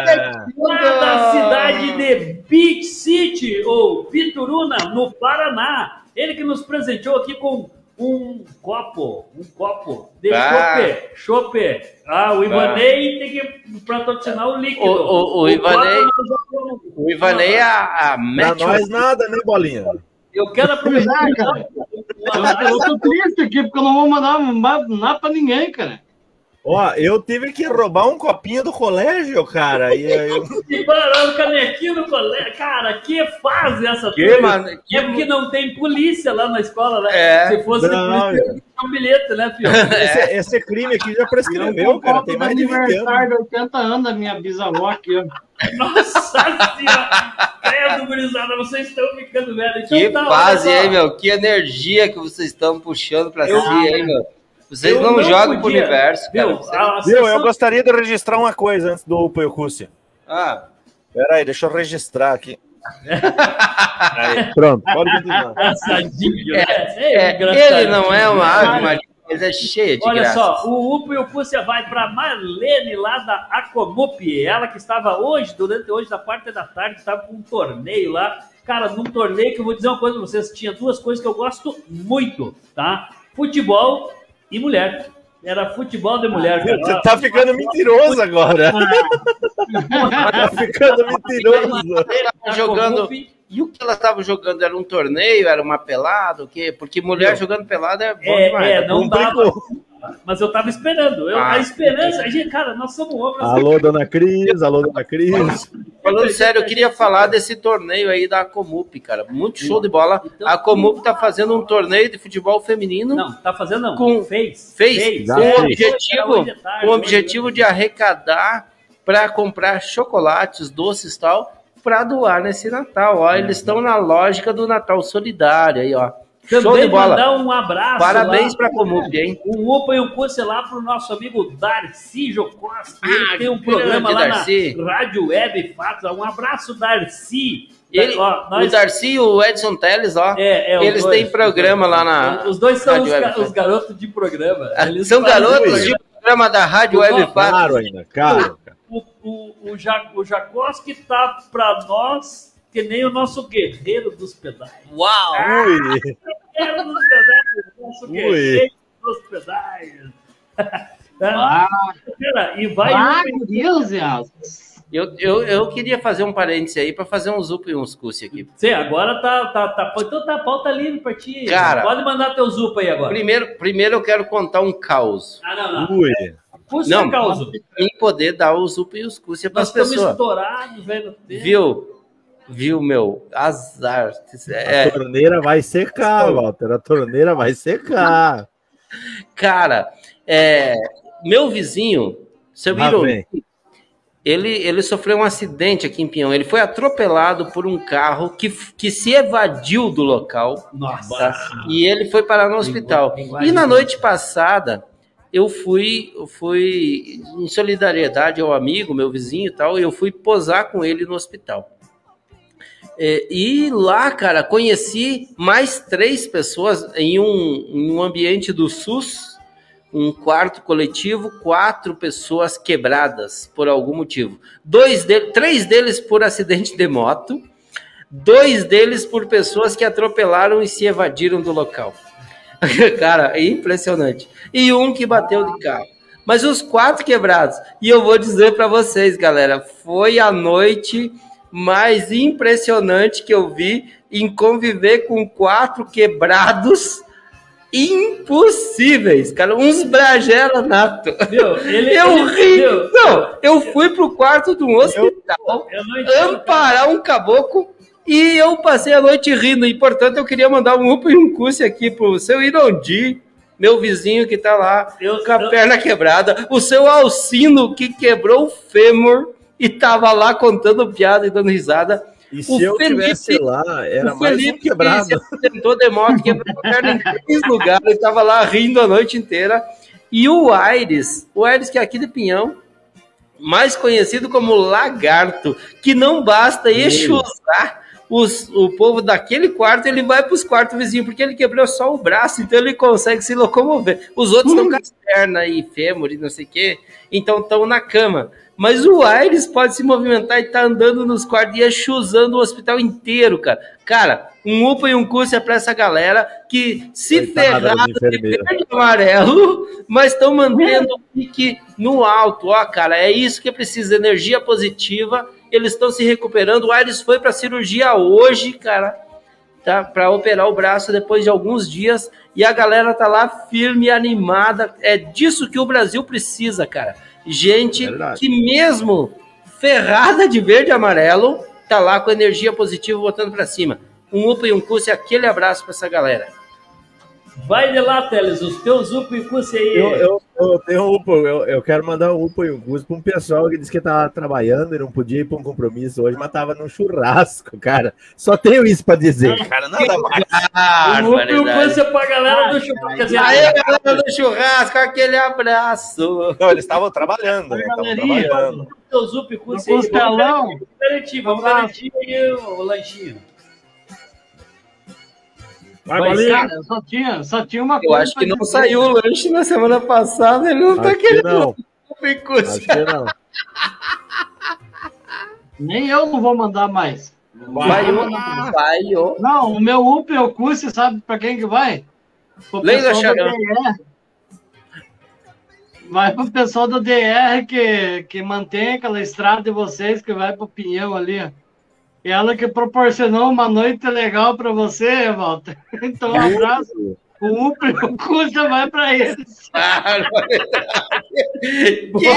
lá da cidade de Big City, ou Vituruna, no Paraná. Ele que nos presenteou aqui com um copo, um copo de Ah. chope, chope. Ah, o Ivanei tem que patrocinar o líquido. O- o- o Ivanei- copo O Ivanei, a, a Pra nós nada, né, Bolinha? Eu quero aproveitar. É, cara. Eu, eu tô triste aqui, porque eu não vou mandar ma- nada pra ninguém, cara. Ó, eu tive que roubar um copinho do colégio, cara. E aí eu... Parou o canequinho no colégio. Cara, que fase essa Que, turma? mano, que- É porque não tem polícia lá na escola, né? É. Se fosse Não, polícia, tinha um bilhete, né, filho? esse, esse crime aqui já prescreveu, cara. Tem mais de 20 anos. aniversário de 80 anos da minha bisavó aqui, ó. Nossa senhora! Credo, gurizada, vocês estão ficando velhos. Então Que tá, fase, hein, meu? Que energia que vocês estão puxando pra Eu- si, hein, meu? Vocês Eu não, não jogam pro universo, cara. Viu? Vocês- A Viu, eu sessão- gostaria de registrar uma coisa antes do Poiocúcia. Ah, Pera aí, deixa eu registrar aqui. Aí, pronto, pode continuar. Engraçadinho, né? é, engraçadinho. ele não é uma ave marinha, mas é cheia de Olha graça. só, o Upo e o Púcia vai para Marlene lá da Acomup. Ela que estava hoje, durante hoje, da parte da tarde, estava com um torneio lá. Cara, num torneio que eu vou dizer uma coisa pra vocês, tinha duas coisas que eu gosto muito, tá? Futebol e mulher. Era futebol de mulher, cara. Você tá ficando mentiroso agora. Tá ficando mentiroso. Jogando. E o que ela estava jogando? Era um torneio? Era uma pelada? O quê? Porque mulher jogando pelada é bom É, demais. é, não dava. Mas eu tava esperando. Eu, Ah, a esperança, a gente, cara, nós somos homens. Alô, dona Cris, alô, dona Cris. Falando sério, eu queria falar desse torneio aí da Comup, cara. Muito show de bola. A Comup tá fazendo um torneio de futebol feminino. Não, tá fazendo não. Com- fez. Fez, Já com o fez. Objetivo, com o objetivo de arrecadar para comprar chocolates, doces e tal, para doar nesse Natal. Ó, eles estão na lógica do Natal solidário aí, ó. Show de Também bola. mandar um abraço. Parabéns para a Comup, hein? Um opa e um curso lá pro nosso amigo Darcy Jocosta. Ele Ah, tem um programa lá Darcy. na Rádio Web Fatos. Um abraço, Darcy. Ele, Ó, nós- O Darcy e o Edson Teles, ó. É, é, eles dois. têm programa lá na. Os dois são os, ga- os garotos de programa. Eles São garotos de programa da Rádio Web Fatos. Caro ainda, caro. O, o, o, ja, o Jacoski tá pra nós que nem o nosso guerreiro dos pedais. Uau! Ui, Guerreiro dos pedais, nosso Ui. guerreiro dos pedais. Ah, e vai ah, um- meu Deus. Eu, eu, eu queria fazer um parêntese aí para fazer um zup e uns cursos aqui. Sim, agora tá, tá, tá. Então tá a pauta livre pra ti. Cara. Pode mandar teu zupa aí agora. Primeiro, primeiro eu quero contar um caos. Ah, não, não. ui. Puxa, Não. causa. Em poder dar o zup e os cursos para Nós as estamos pessoas. estourados, velho. Viu? Viu, meu? Azar. É, A torneira vai secar, Walter. A torneira vai secar. cara, é, meu vizinho, seu vem. ele, ele sofreu um acidente aqui em Pinhão. Ele foi atropelado por um carro que, que se evadiu do local. Nossa. tá? E ele foi parar no hospital. E na noite passada, eu fui, eu fui em solidariedade ao amigo, meu vizinho e tal, eu fui posar com ele no hospital. É, e lá, cara, conheci mais três pessoas em um, em um ambiente do SUS, um quarto coletivo, quatro pessoas quebradas por algum motivo. Dois de, três deles por acidente de moto, dois deles por pessoas que atropelaram e se evadiram do local. Cara, é impressionante. E um que bateu de carro. Mas os quatro quebrados. E eu vou dizer para vocês, galera, foi a noite mais impressionante que eu vi em conviver com quatro quebrados impossíveis, cara, uns bragela nato. Ele, eu ele, ri. Viu? Não, eu fui pro quarto de um hospital eu, amparar um caboclo e eu passei a noite rindo, e portanto eu queria mandar um upo e um cusse aqui pro seu Irondi, meu vizinho que tá lá eu, com a eu... perna quebrada, o seu Alcino que quebrou o fêmur e tava lá contando piada e dando risada. E se o eu Felipe, tivesse lá, era o mais Felipe, um quebrado. tentou de moto, quebrou a perna em três lugares, ele tava lá rindo a noite inteira. E o Aires, o Aires que é aqui de Pinhão, mais conhecido como Lagarto, que não basta exusar os, o povo daquele quarto, ele vai para os quartos vizinhos, porque ele quebrou só o braço, então ele consegue se locomover. Os outros estão com a perna e fêmur e não sei o quê, então estão na cama. Mas o Aires pode se movimentar e tá andando nos quartos e chuzando o hospital inteiro, cara. Cara, um UPA e um curso é para essa galera que se ferraram de verde e amarelo, mas estão mantendo o pique no alto. Ó, cara, é isso que precisa, energia positiva eles estão se recuperando. O Aires foi para cirurgia hoje, cara, tá? Para operar o braço depois de alguns dias e a galera tá lá firme e animada. É disso que o Brasil precisa, cara. Gente é que mesmo ferrada de verde e amarelo, tá lá com energia positiva botando para cima. Um UPA e um curso e aquele abraço para essa galera. Vai de lá, Teles, os teus UPA e curso aí. Eu, eu, eu tenho um UPA, eu, eu quero mandar um UPA e um curso para um pessoal que disse que estava trabalhando e não podia ir para um compromisso hoje, mas estava num churrasco, cara. Só tenho isso para dizer, cara, nada mais. o UPA e o curso é para a galera do churrasco. Aí, galera do churrasco, aquele abraço. Não, eles estavam trabalhando. Estavam trabalhando. Teus UPA e curso aí. Vamos garantir aí o lanchinho. Mas, cara, só tinha, só tinha uma eu coisa. Eu acho que não saiu o lanche na semana passada, ele não tá acho tá querendo. Não. Acho que não. Nem eu não vou mandar mais. Vai, vai, Não, o meu UP é o curso, sabe para quem que vai? Leila Xarão. Vai pro pessoal do DR que, que mantém aquela estrada de vocês que vai pro Pinhão ali. E ela que proporcionou uma noite legal para você, Walter. Então, um abraço. O Upre, o custa vai para eles. que...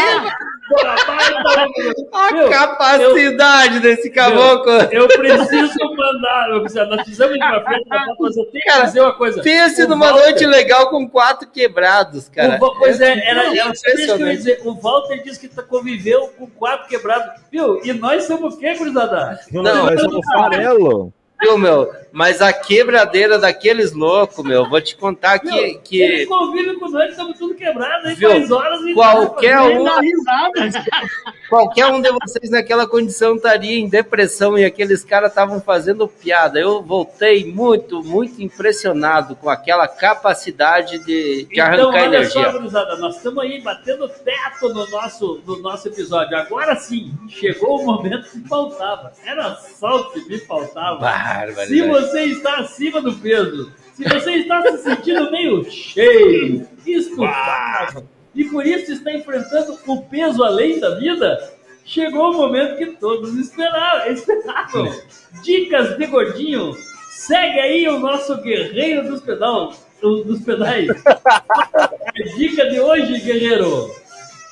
A capacidade eu, desse caboclo. Eu, eu, preciso mandar. Eu preciso, nós precisamos ir pra frente, mas eu tenho que dizer uma coisa. Pense o numa Walter, noite legal com quatro quebrados, cara. O, pois é, era, era, era isso que eu ia dizer. O Walter disse que conviveu com quatro quebrados. Viu? E nós somos o quê, gurizada? Não, nós somos farelo. Viu, meu? Mas a quebradeira daqueles loucos, meu, vou te contar que. Meu, que... Eles convivem com nós, estamos tudo quebrado, aí viu? faz horas e qualquer um, Qualquer um de vocês naquela condição estaria em depressão e aqueles caras estavam fazendo piada. Eu voltei muito, muito impressionado com aquela capacidade de, de então, arrancar olha energia. Só, gurizada, nós estamos aí batendo teto no nosso, no nosso episódio. Agora sim, chegou o momento que faltava. Era só o que me faltava. Bárbaro, Se você você está acima do peso, se você está se sentindo meio cheio, estufado, e por isso está enfrentando o peso além da vida, chegou o momento que todos esperavam. esperavam. Dicas de gordinho. Segue aí o nosso guerreiro dos pedais. Dos pedais. A dica de hoje, guerreiro.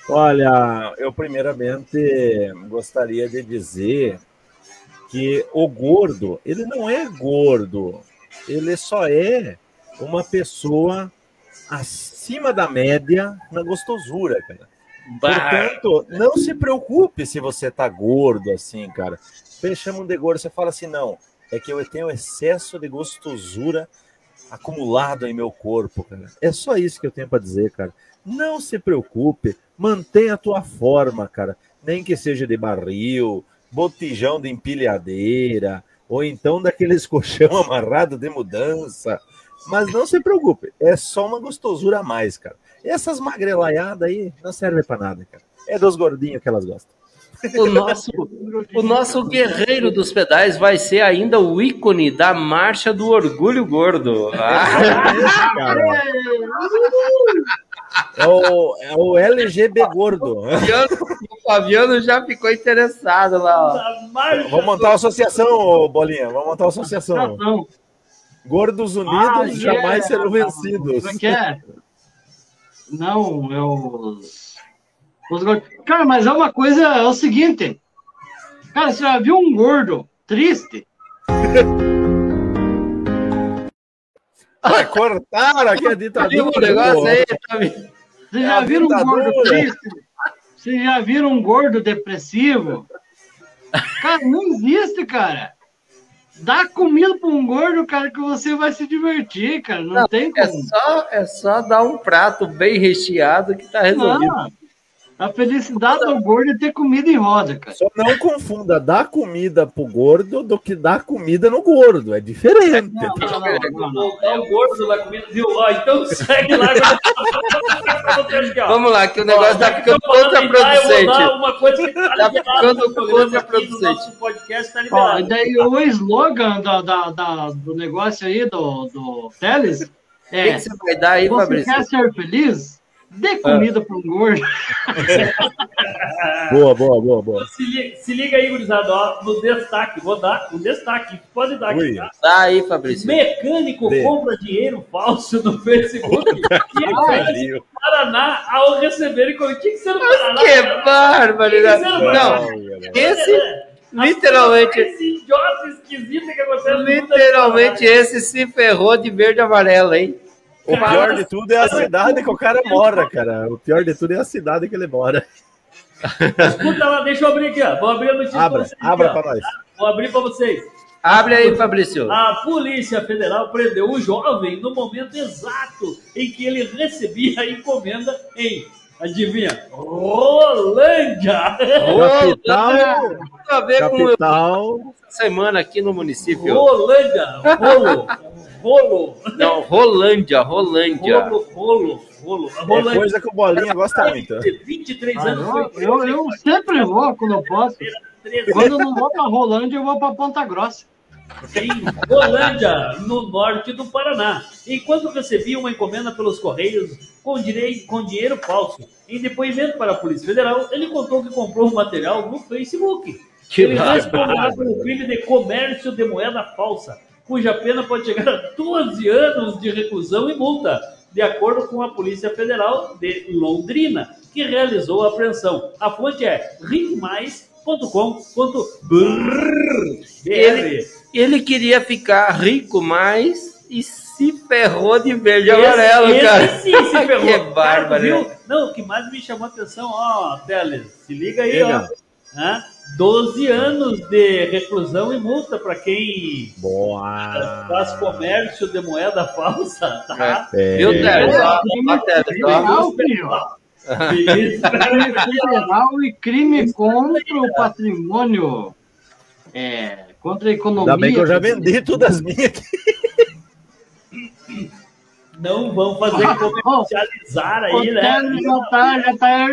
Olha, eu primeiramente gostaria de dizer que o gordo, ele não é gordo, ele só é uma pessoa acima da média na gostosura, cara. Portanto, não se preocupe se você tá gordo assim, cara. Eles chamam de gordo, você fala assim, não, é que eu tenho excesso de gostosura acumulado em meu corpo, cara. É só isso que eu tenho para dizer, cara. Não se preocupe, mantenha a tua forma, cara. Nem que seja de barril, botijão de empilhadeira, ou então daqueles colchão amarrado de mudança. Mas não se preocupe, é só uma gostosura a mais, cara. Essas magrelaiadas aí não servem para nada, cara. É dos gordinhos que elas gostam. O nosso, o nosso guerreiro dos pedais vai ser ainda o ícone da marcha do orgulho gordo. Ah. É o, é o LGB gordo. O Fabiano, o Fabiano já ficou interessado lá. Ó. Vamos montar uma associação, Bolinha. Vamos montar uma associação. Gordos Unidos Ah, jamais é. serão vencidos. Como é que é? Não, é os. os gordos. Cara, mas é uma coisa, é o seguinte. Cara, você já viu um gordo triste? Ah, cortaram aqui a ditadura. O negócio aí, tá Você É já a viram um gordo triste? Você já viram um gordo depressivo? Cara, não existe, cara. Dá comida pra um gordo, cara, que você vai se divertir, cara. Não, tem É como. só, é só dar um prato bem recheado que tá resolvido. Não. A felicidade do gordo é ter comida em roda, cara. Só não confunda dar comida pro gordo do que dar comida no gordo. É diferente. Colocar o gordo na comida, viu? Ó, então segue lá. Vamos lá, que o negócio tá ficando Eu vou dar contraproducente. uma coisa que tá Tá ficando no contraproducente. nosso podcast tá Ó, e liberado. daí o slogan da, da- da- do negócio aí, do, do Teles, O que, é: que você vai dar aí, você Fabrício? quer ser feliz? Dê comida para um gordo. Boa, boa, boa, boa. Se liga, se liga aí, gurizada, ó, no destaque. Vou dar o destaque. Pode dar aqui, Ui. tá? Dá aí, Fabrício. Mecânico Dê. compra dinheiro falso no Facebook e no Paraná ao receber tinha que ser no Paraná. Que bárbaro! Tinha que né? no Paraná. Não, esse, literalmente, Esse idiota esquisito que acontece no mundo literalmente esse se ferrou de verde e amarelo, hein? O pior de tudo é a cidade que o cara mora, cara. O pior de tudo é a cidade que ele mora. Escuta lá, deixa eu abrir aqui, ó. Vou abrir a notícia Abra, pra vocês. abra pra nós. Vou abrir pra vocês. Abre aí, Fabrício. A Polícia Federal prendeu o jovem no momento exato em que ele recebia a encomenda em, adivinha, Rolândia. Capital, Tudo a ver com essa semana aqui no município. Rolândia. Rolo. Rolo. Não, Rolândia, Rolândia. Rolo, rolo, rolo. A É Rolândia. coisa que o Bolinha gosta muito. de 23 Ah, anos. eu, foi eu, eu sempre vou quando eu posso. Quando eu não vou pra Rolândia, eu vou pra Ponta Grossa. Em Rolândia, no norte do Paraná, enquanto recebia uma encomenda pelos Correios com, direi- com dinheiro falso. Em depoimento para a Polícia Federal, ele contou que comprou o material no Facebook. Que ele responderá pelo crime de comércio de moeda falsa, cuja pena pode chegar a 12 anos de reclusão e multa, de acordo com a Polícia Federal de Londrina, que realizou a apreensão. A fonte é riquemais.com.br. Ele, ele queria ficar rico mais e se ferrou de verde e amarelo, Esse- cara. esse sim se ferrou. que bárbaro. viu? Não, o que mais me chamou a atenção, ó, Teles, se liga aí, Diga. ó. Hã? 12 anos de reclusão e multa para quem Boa. faz comércio de moeda falsa, tá? É. Viu, Teles? Ó, ó, Teles, ó. Federal e crime contra o patrimônio. É, contra a economia. Ainda bem que eu já vendi todas as minhas aqui. Não vão fazer comercializar O aí, né? Já tá, já tá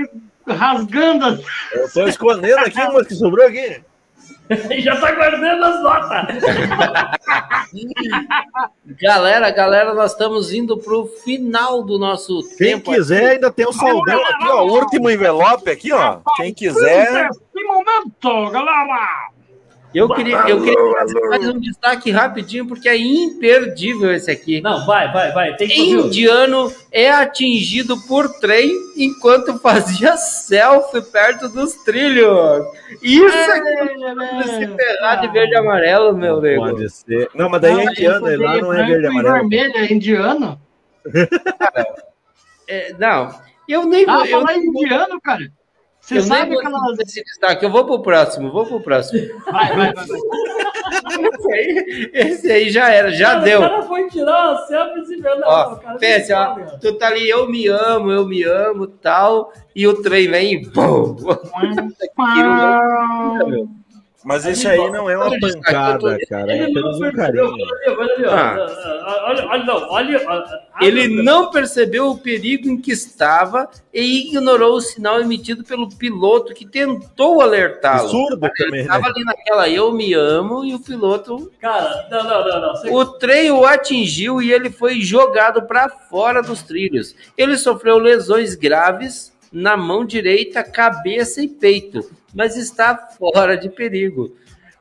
rasgando as Eu tô escondendo aqui umas que sobrou aqui. Já tá guardando as notas. Galera, galera, nós estamos indo pro final do nosso Quem tempo. quiser, ainda tem o saldão aqui, ó. O último envelope aqui, ó. Quem quiser. Que momento, galera! Eu queria, eu queria fazer mais um destaque rapidinho, porque é imperdível esse aqui. Não, vai, vai, vai. Tem que. Indiano é atingido por trem enquanto fazia selfie perto dos trilhos. Isso aqui é se ferrar de verde e amarelo, meu nego. Pode ser. Não, mas daí é indiano, e lá não é verde e amarelo. vermelho, é indiano? É, não, eu nem Ah, vou. Eu, falar indiano, cara. Você eu sabe vou esse destaque, eu vou pro próximo, vou pro próximo. Vai, vai, vai. vai. Esse aí, esse aí já era, já Cara, deu. O cara foi tirar uma selfie e não, Ó, cara, pense, ó, tu tá ali, eu me amo, eu me amo, tal, e o trem vem e bum! Mas esse aí não é uma pancada, cara. É Ele não apenas um percebeu, carinho. olha olha ó. Ah. Olha, olha, não, olha. olha- Ele não percebeu o perigo em que estava e ignorou o sinal emitido pelo piloto que tentou alertá-lo. Surdo Ele também, né? estava ali naquela eu me amo e o piloto. Cara, não, não, não, não. Você- O trem o atingiu e ele foi jogado para fora dos trilhos. Ele sofreu lesões graves na mão direita, cabeça e peito, mas está fora de perigo.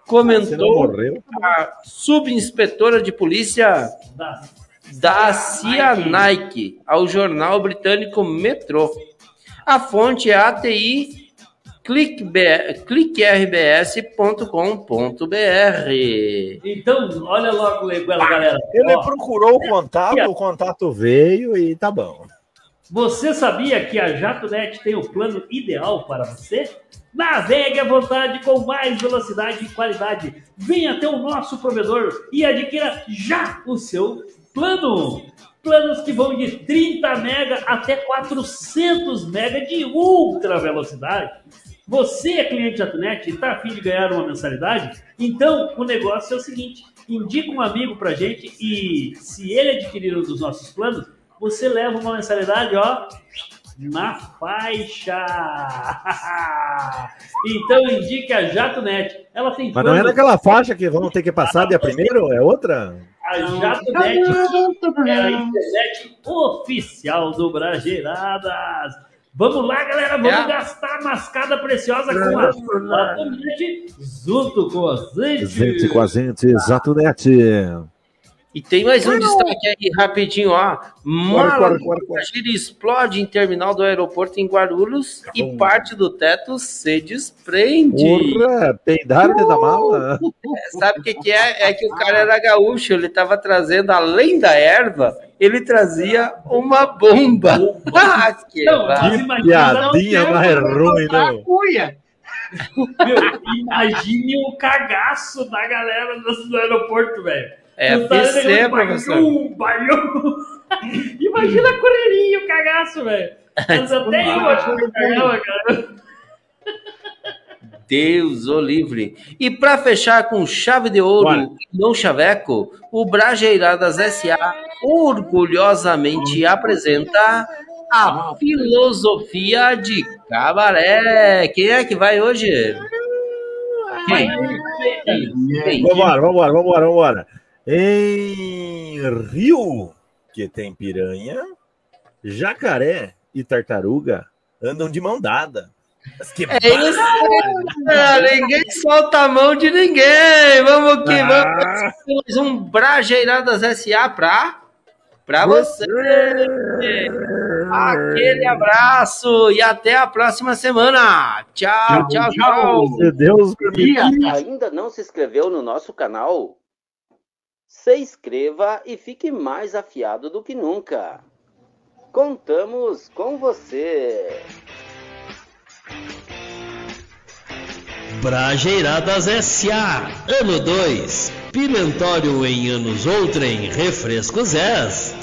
Comentou morreu? a subinspetora de polícia da CIA Nike ao jornal britânico Metro. A fonte é ATI clickrbs.com.br. Então, olha logo, galera. Ele Ó, procurou o contato, o contato veio e tá bom. Você sabia que a JatoNet tem o plano ideal para você? Navegue à vontade com mais velocidade e qualidade. Venha até o nosso provedor e adquira já o seu plano. Planos que vão de 30 mega até 400 mega de ultra velocidade. Você é cliente JatoNet e está a fim de ganhar uma mensalidade? Então o negócio é o seguinte: indica um amigo pra gente e se ele adquirir um dos nossos planos, você leva uma mensalidade, ó, na faixa. então indique a JatoNet. Ela tem Mas não é naquela faixa que vão ter que passar dia primeiro? É outra? a JatoNet é a internet oficial do Brajeiradas. Vamos lá, galera, vamos É. gastar a mascada preciosa com a JatoNet junto com a gente. Gente com a gente, exato net. E tem mais um destaque aí, rapidinho, ó. Mala corre, de corre, corre. passageiro explode em terminal do aeroporto em Guarulhos e parte do teto se desprende. Porra, peidaram dentro da mala? Sabe o que, que é? É que o cara era gaúcho, ele tava trazendo, além da erva, ele trazia uma bomba. Ah, que Não, Que piadinha mais ruim, A não. cuia. meu, imagine o cagaço da galera do aeroporto, velho. É, PC, professor. Baiu. Imagina a correria, o cagaço, velho. Mas até eu acho que eu cagava, cara. Deus o livre. E para fechar com chave de ouro, Bora. e não chaveco, o Brajeiradas SA orgulhosamente apresenta a filosofia de cabaré. Quem é que vai hoje? Quem? Quem? Vambora, vambora, vambora, vambora. Em Rio, que tem piranha, jacaré e tartaruga andam de mão dada. Mas que É isso aí, cara. Ninguém solta a mão de ninguém. Vamos que Ah. vamos. Um Brajeiradas SA pra, pra você. Aquele abraço e até a próxima semana. Tchau, tchau, tchau. Se Deus permitir. Ainda não se inscreveu no nosso canal? Se inscreva e fique mais afiado do que nunca. Contamos com você. Brajeiradas S.A. Ano 2. Pimentório em anos outrem. Refrescos S.